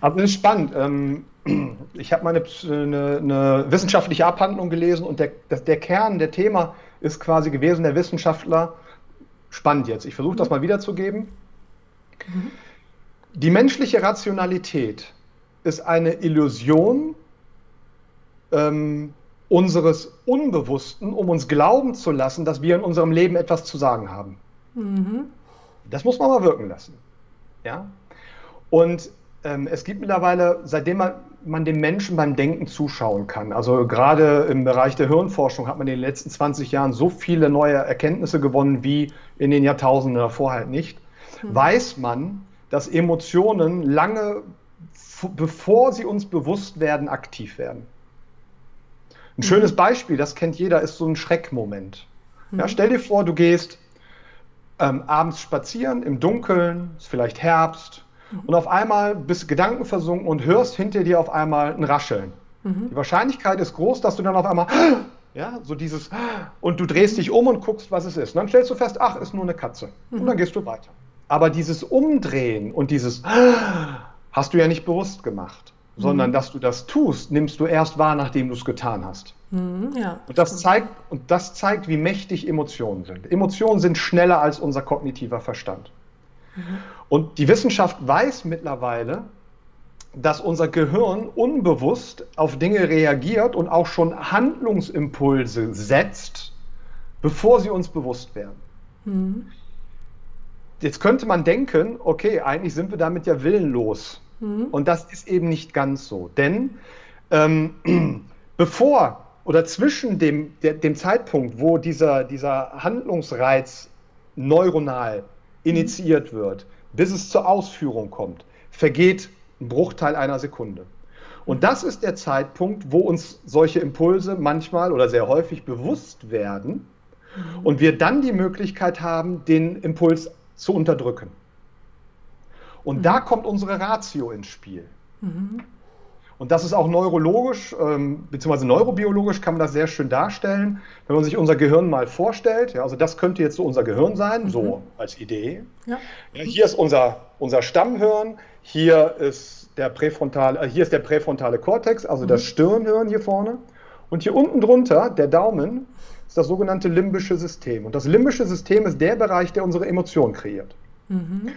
Aber das ist spannend. Ähm, ich habe mal eine, eine, eine, wissenschaftliche Abhandlung gelesen und der, der Kern, der Thema ist quasi gewesen, der Wissenschaftler, spannend jetzt, ich versuche das mal wiederzugeben. Mhm. Die menschliche Rationalität ist eine Illusion ähm, unseres Unbewussten, um uns glauben zu lassen, dass wir in unserem Leben etwas zu sagen haben. Mhm. Das muss man mal wirken lassen. Ja? Und ähm, es gibt mittlerweile, seitdem man, man dem Menschen beim Denken zuschauen kann, also gerade im Bereich der Hirnforschung hat man in den letzten 20 Jahren so viele neue Erkenntnisse gewonnen wie in den Jahrtausenden davor halt nicht, mhm. weiß man, dass Emotionen lange bevor sie uns bewusst werden, aktiv werden. Ein schönes Beispiel, das kennt jeder, ist so ein Schreckmoment. Ja, stell dir vor, du gehst ähm, abends spazieren im Dunkeln, ist vielleicht Herbst, und auf einmal bist du gedankenversunken und hörst hinter dir auf einmal ein Rascheln. Mhm. Die Wahrscheinlichkeit ist groß, dass du dann auf einmal, ja, so dieses, und du drehst dich um und guckst, was es ist. Und dann stellst du fest, ach, ist nur eine Katze. Mhm. Und dann gehst du weiter. Aber dieses Umdrehen und dieses hast du ja nicht bewusst gemacht sondern mhm. dass du das tust, nimmst du erst wahr, nachdem du es getan hast. Mhm, ja. Und, das zeigt, und das zeigt, wie mächtig Emotionen sind. Emotionen sind schneller als unser kognitiver Verstand. Mhm. Und die Wissenschaft weiß mittlerweile, dass unser Gehirn unbewusst auf Dinge reagiert und auch schon Handlungsimpulse setzt, bevor sie uns bewusst werden. Mhm. Jetzt könnte man denken, okay, eigentlich sind wir damit ja willenlos. Mhm. Und das ist eben nicht ganz so. Denn ähm, bevor oder zwischen dem, der, dem Zeitpunkt, wo dieser, dieser Handlungsreiz neuronal initiiert wird, bis es zur Ausführung kommt, vergeht ein Bruchteil einer Sekunde. Und das ist der Zeitpunkt, wo uns solche Impulse manchmal oder sehr häufig bewusst werden und wir dann die Möglichkeit haben, den Impuls zu unterdrücken. Und mhm. da kommt unsere Ratio ins Spiel. Mhm. Und das ist auch neurologisch ähm, bzw. neurobiologisch kann man das sehr schön darstellen, wenn man sich unser Gehirn mal vorstellt. Ja, also das könnte jetzt so unser Gehirn sein, mhm. so als Idee. Ja. Ja, hier ist unser, unser Stammhirn, hier ist der präfrontale, äh, hier ist der präfrontale Kortex, also mhm. das Stirnhirn hier vorne. Und hier unten drunter, der Daumen, ist das sogenannte limbische System. Und das limbische System ist der Bereich, der unsere Emotionen kreiert. Mhm.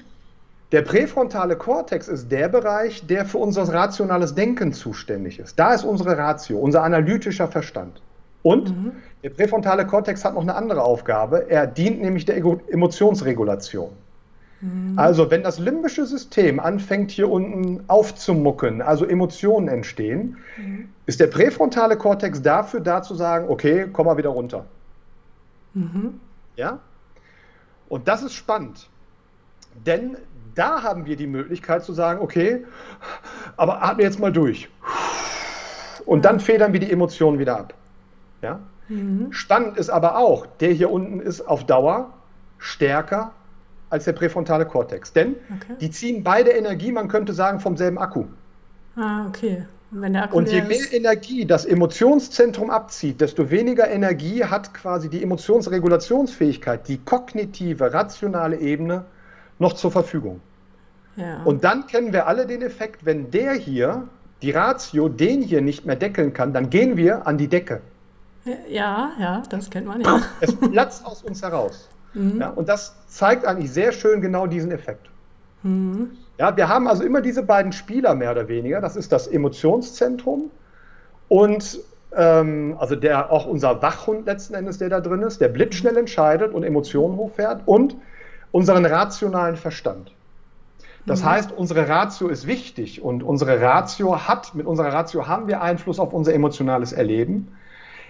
Der präfrontale Kortex ist der Bereich, der für unser rationales Denken zuständig ist. Da ist unsere Ratio, unser analytischer Verstand. Und mhm. der präfrontale Kortex hat noch eine andere Aufgabe. Er dient nämlich der Emotionsregulation. Mhm. Also wenn das limbische System anfängt hier unten aufzumucken, also Emotionen entstehen, mhm. ist der präfrontale Kortex dafür da zu sagen, okay, komm mal wieder runter. Mhm. Ja? Und das ist spannend. Denn da haben wir die Möglichkeit zu sagen, okay, aber atme jetzt mal durch. Und dann federn wir die Emotionen wieder ab. Ja? Mhm. Spannend ist aber auch, der hier unten ist auf Dauer stärker als der präfrontale Kortex. Denn okay. die ziehen beide Energie, man könnte sagen, vom selben Akku. Ah, okay. Und, und je mehr ist... Energie das Emotionszentrum abzieht, desto weniger Energie hat quasi die Emotionsregulationsfähigkeit, die kognitive, rationale Ebene noch zur Verfügung. Ja. Und dann kennen wir alle den Effekt, wenn der hier, die Ratio, den hier nicht mehr deckeln kann, dann gehen wir an die Decke. Ja, ja, das kennt man ja. Es platzt aus uns heraus. Mhm. Ja, und das zeigt eigentlich sehr schön genau diesen Effekt. Mhm. Ja, wir haben also immer diese beiden Spieler mehr oder weniger. Das ist das Emotionszentrum und ähm, also der auch unser Wachhund letzten Endes, der da drin ist, der blitzschnell entscheidet und Emotionen hochfährt und unseren rationalen Verstand. Das mhm. heißt, unsere Ratio ist wichtig und unsere Ratio hat, mit unserer Ratio haben wir Einfluss auf unser emotionales Erleben.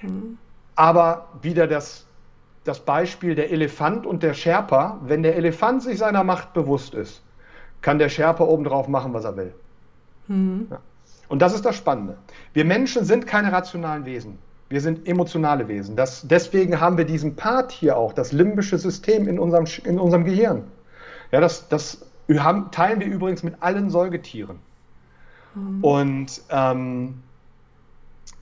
Mhm. Aber wieder das, das Beispiel der Elefant und der Sherpa, wenn der Elefant sich seiner Macht bewusst ist, kann der Sherpa obendrauf machen, was er will. Mhm. Ja. Und das ist das Spannende. Wir Menschen sind keine rationalen Wesen. Wir sind emotionale Wesen. Das, deswegen haben wir diesen Part hier auch, das limbische System in unserem, in unserem Gehirn. Ja, das, das haben, teilen wir übrigens mit allen Säugetieren. Mhm. Und ähm,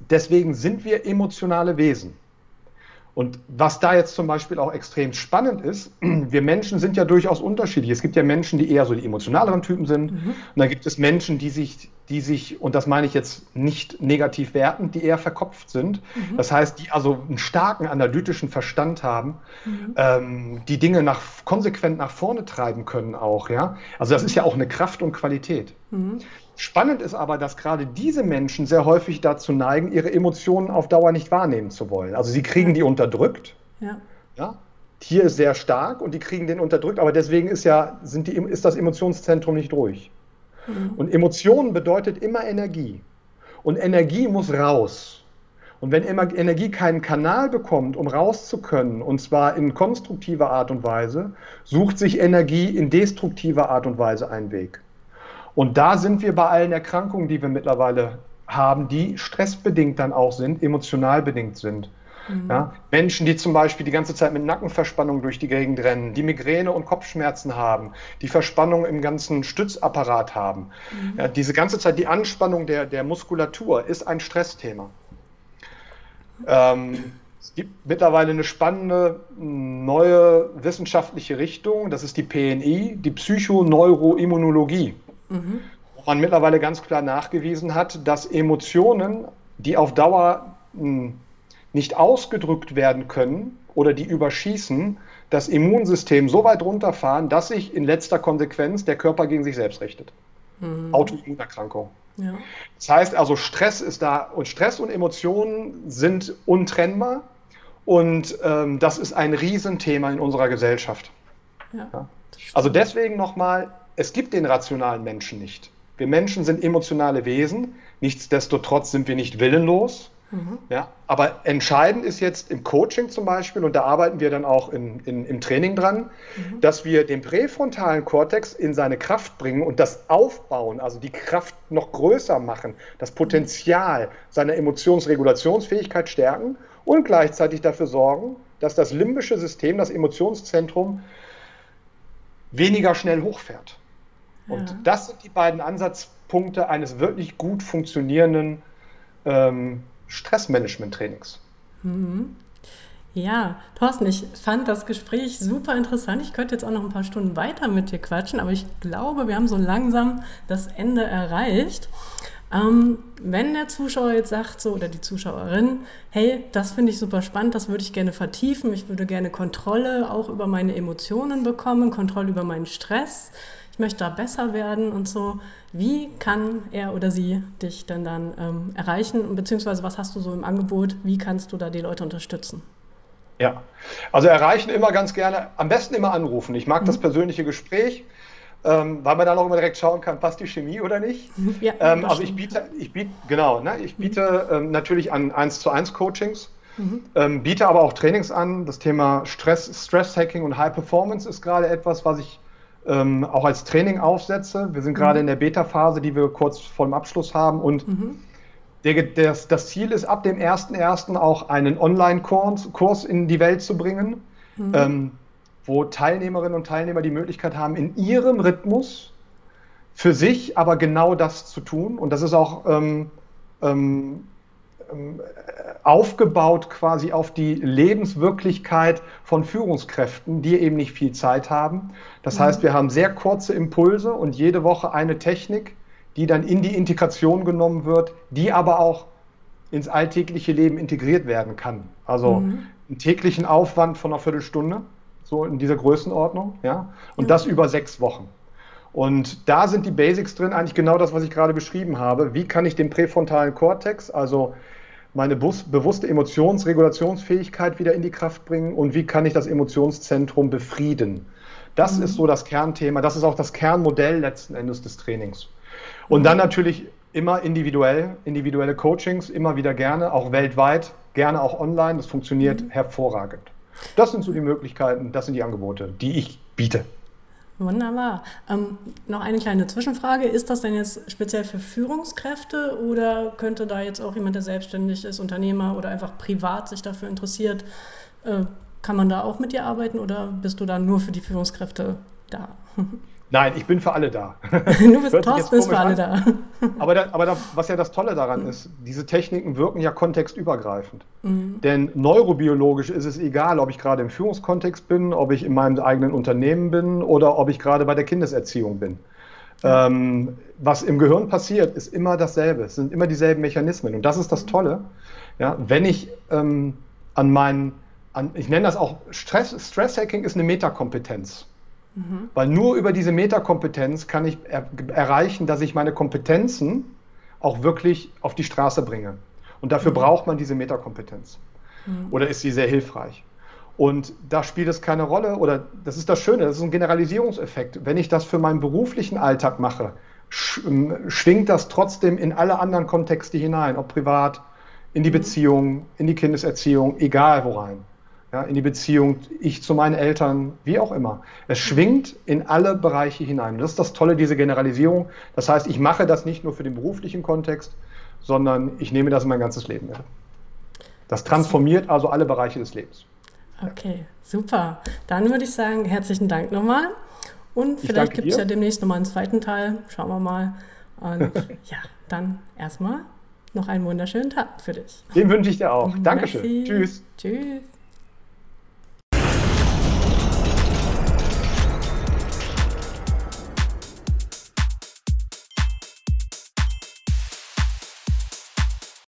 deswegen sind wir emotionale Wesen. Und was da jetzt zum Beispiel auch extrem spannend ist, wir Menschen sind ja durchaus unterschiedlich. Es gibt ja Menschen, die eher so die emotionaleren Typen sind. Mhm. Und dann gibt es Menschen, die sich, die sich, und das meine ich jetzt nicht negativ wertend, die eher verkopft sind. Mhm. Das heißt, die also einen starken analytischen Verstand haben, mhm. ähm, die Dinge nach, konsequent nach vorne treiben können auch. Ja? Also das ist ja auch eine Kraft und Qualität. Mhm. Spannend ist aber, dass gerade diese Menschen sehr häufig dazu neigen, ihre Emotionen auf Dauer nicht wahrnehmen zu wollen. Also sie kriegen die unterdrückt. Ja. ja? Hier ist sehr stark und die kriegen den unterdrückt, aber deswegen ist ja sind die, ist das Emotionszentrum nicht ruhig. Mhm. Und Emotionen bedeutet immer Energie. Und Energie muss raus. Und wenn Energie keinen Kanal bekommt, um raus zu können, und zwar in konstruktiver Art und Weise, sucht sich Energie in destruktiver Art und Weise einen Weg. Und da sind wir bei allen Erkrankungen, die wir mittlerweile haben, die stressbedingt dann auch sind, emotional bedingt sind. Mhm. Ja, Menschen, die zum Beispiel die ganze Zeit mit Nackenverspannung durch die Gegend rennen, die Migräne und Kopfschmerzen haben, die Verspannung im ganzen Stützapparat haben. Mhm. Ja, diese ganze Zeit die Anspannung der, der Muskulatur ist ein Stressthema. Ähm, es gibt mittlerweile eine spannende neue wissenschaftliche Richtung, das ist die PNI, die Psychoneuroimmunologie mhm. wo man mittlerweile ganz klar nachgewiesen hat, dass Emotionen, die auf Dauer hm, nicht ausgedrückt werden können oder die überschießen, das Immunsystem so weit runterfahren, dass sich in letzter Konsequenz der Körper gegen sich selbst richtet. Mhm. Autoimmunerkrankung. Ja. Das heißt also, Stress ist da und Stress und Emotionen sind untrennbar und ähm, das ist ein Riesenthema in unserer Gesellschaft. Ja, ja. Also deswegen nochmal, es gibt den rationalen Menschen nicht. Wir Menschen sind emotionale Wesen, nichtsdestotrotz sind wir nicht willenlos. Mhm. Ja, aber entscheidend ist jetzt im Coaching zum Beispiel, und da arbeiten wir dann auch in, in, im Training dran, mhm. dass wir den präfrontalen Kortex in seine Kraft bringen und das aufbauen, also die Kraft noch größer machen, das Potenzial seiner Emotionsregulationsfähigkeit stärken und gleichzeitig dafür sorgen, dass das limbische System, das Emotionszentrum, weniger schnell hochfährt. Ja. Und das sind die beiden Ansatzpunkte eines wirklich gut funktionierenden ähm, Stressmanagement-Trainings. Mhm. Ja, Thorsten, ich fand das Gespräch super interessant. Ich könnte jetzt auch noch ein paar Stunden weiter mit dir quatschen, aber ich glaube, wir haben so langsam das Ende erreicht. Ähm, wenn der Zuschauer jetzt sagt, so oder die Zuschauerin, hey, das finde ich super spannend, das würde ich gerne vertiefen, ich würde gerne Kontrolle auch über meine Emotionen bekommen, Kontrolle über meinen Stress, möchte da besser werden und so. Wie kann er oder sie dich denn dann ähm, erreichen? Beziehungsweise was hast du so im Angebot? Wie kannst du da die Leute unterstützen? Ja, also erreichen immer ganz gerne, am besten immer anrufen. Ich mag mhm. das persönliche Gespräch, ähm, weil man dann auch immer direkt schauen kann, passt die Chemie oder nicht. Ja, ähm, also ich biete, ich biete, genau, ne, ich mhm. biete mhm. ähm, natürlich an 1 zu 1 Coachings, mhm. Ähm, biete aber auch Trainings an. Das Thema Stress, Stress Hacking und High Performance ist gerade etwas, was ich ähm, auch als Training aufsetze. Wir sind gerade mhm. in der Beta-Phase, die wir kurz vor dem Abschluss haben und mhm. Der, das, das, Ziel ist, ab dem 1.1. auch einen Online-Kurs in die Welt zu bringen, mhm. ähm, wo Teilnehmerinnen und Teilnehmer die Möglichkeit haben, in ihrem Rhythmus für sich aber genau das zu tun. Und das ist auch ähm, ähm aufgebaut quasi auf die Lebenswirklichkeit von Führungskräften, die eben nicht viel Zeit haben. Das mhm. heißt, wir haben sehr kurze Impulse und jede Woche eine Technik, die dann in die Integration genommen wird, die aber auch ins alltägliche Leben integriert werden kann. Also mhm. einen täglichen Aufwand von einer Viertelstunde, so in dieser Größenordnung, ja, und ja. das über sechs Wochen. Und da sind die Basics drin, eigentlich genau das, was ich gerade beschrieben habe. Wie kann ich den präfrontalen Kortex, also meine bewusste Emotionsregulationsfähigkeit wieder in die Kraft bringen und wie kann ich das Emotionszentrum befrieden? Das mhm. ist so das Kernthema, das ist auch das Kernmodell letzten Endes des Trainings. Und dann natürlich immer individuell, individuelle Coachings, immer wieder gerne, auch weltweit, gerne auch online. Das funktioniert mhm. hervorragend. Das sind so die Möglichkeiten, das sind die Angebote, die ich biete. Wunderbar. Ähm, noch eine kleine Zwischenfrage. Ist das denn jetzt speziell für Führungskräfte oder könnte da jetzt auch jemand, der selbstständig ist, Unternehmer oder einfach privat sich dafür interessiert, äh, kann man da auch mit dir arbeiten oder bist du da nur für die Führungskräfte da? Nein, ich bin für alle da. Du bist Thorsten ist für alle da. aber, da, aber da, was ja das Tolle daran ist, diese Techniken wirken ja kontextübergreifend. Mhm. Denn neurobiologisch ist es egal, ob ich gerade im Führungskontext bin, ob ich in meinem eigenen Unternehmen bin oder ob ich gerade bei der Kindeserziehung bin. Ja. Ähm, was im Gehirn passiert, ist immer dasselbe. Es sind immer dieselben Mechanismen. Und das ist das Tolle. Ja, wenn ich ähm, an meinen, an, ich nenne das auch Stress, Stress Hacking ist eine Metakompetenz. Mhm. Weil nur über diese Metakompetenz kann ich er erreichen, dass ich meine Kompetenzen auch wirklich auf die Straße bringe. Und dafür mhm. braucht man diese Metakompetenz. Mhm. Oder ist sie sehr hilfreich? Und da spielt es keine Rolle, oder das ist das Schöne, das ist ein Generalisierungseffekt. Wenn ich das für meinen beruflichen Alltag mache, ähm, schwingt das trotzdem in alle anderen Kontexte hinein, ob privat, in die mhm. Beziehung, in die Kindeserziehung, egal wo rein ja, in die Beziehung, ich zu meinen Eltern, wie auch immer. Es schwingt in alle Bereiche hinein. das ist das Tolle, diese Generalisierung. Das heißt, ich mache das nicht nur für den beruflichen Kontext, sondern ich nehme das in mein ganzes Leben mit. Das transformiert also alle Bereiche des Lebens. Okay, super. Dann würde ich sagen, herzlichen Dank nochmal. Und vielleicht gibt es ja demnächst nochmal einen zweiten Teil. Schauen wir mal. Und ja, dann erstmal noch einen wunderschönen Tag für dich. Den wünsche ich dir auch. Dankeschön. Merci. Tschüss. Tschüss.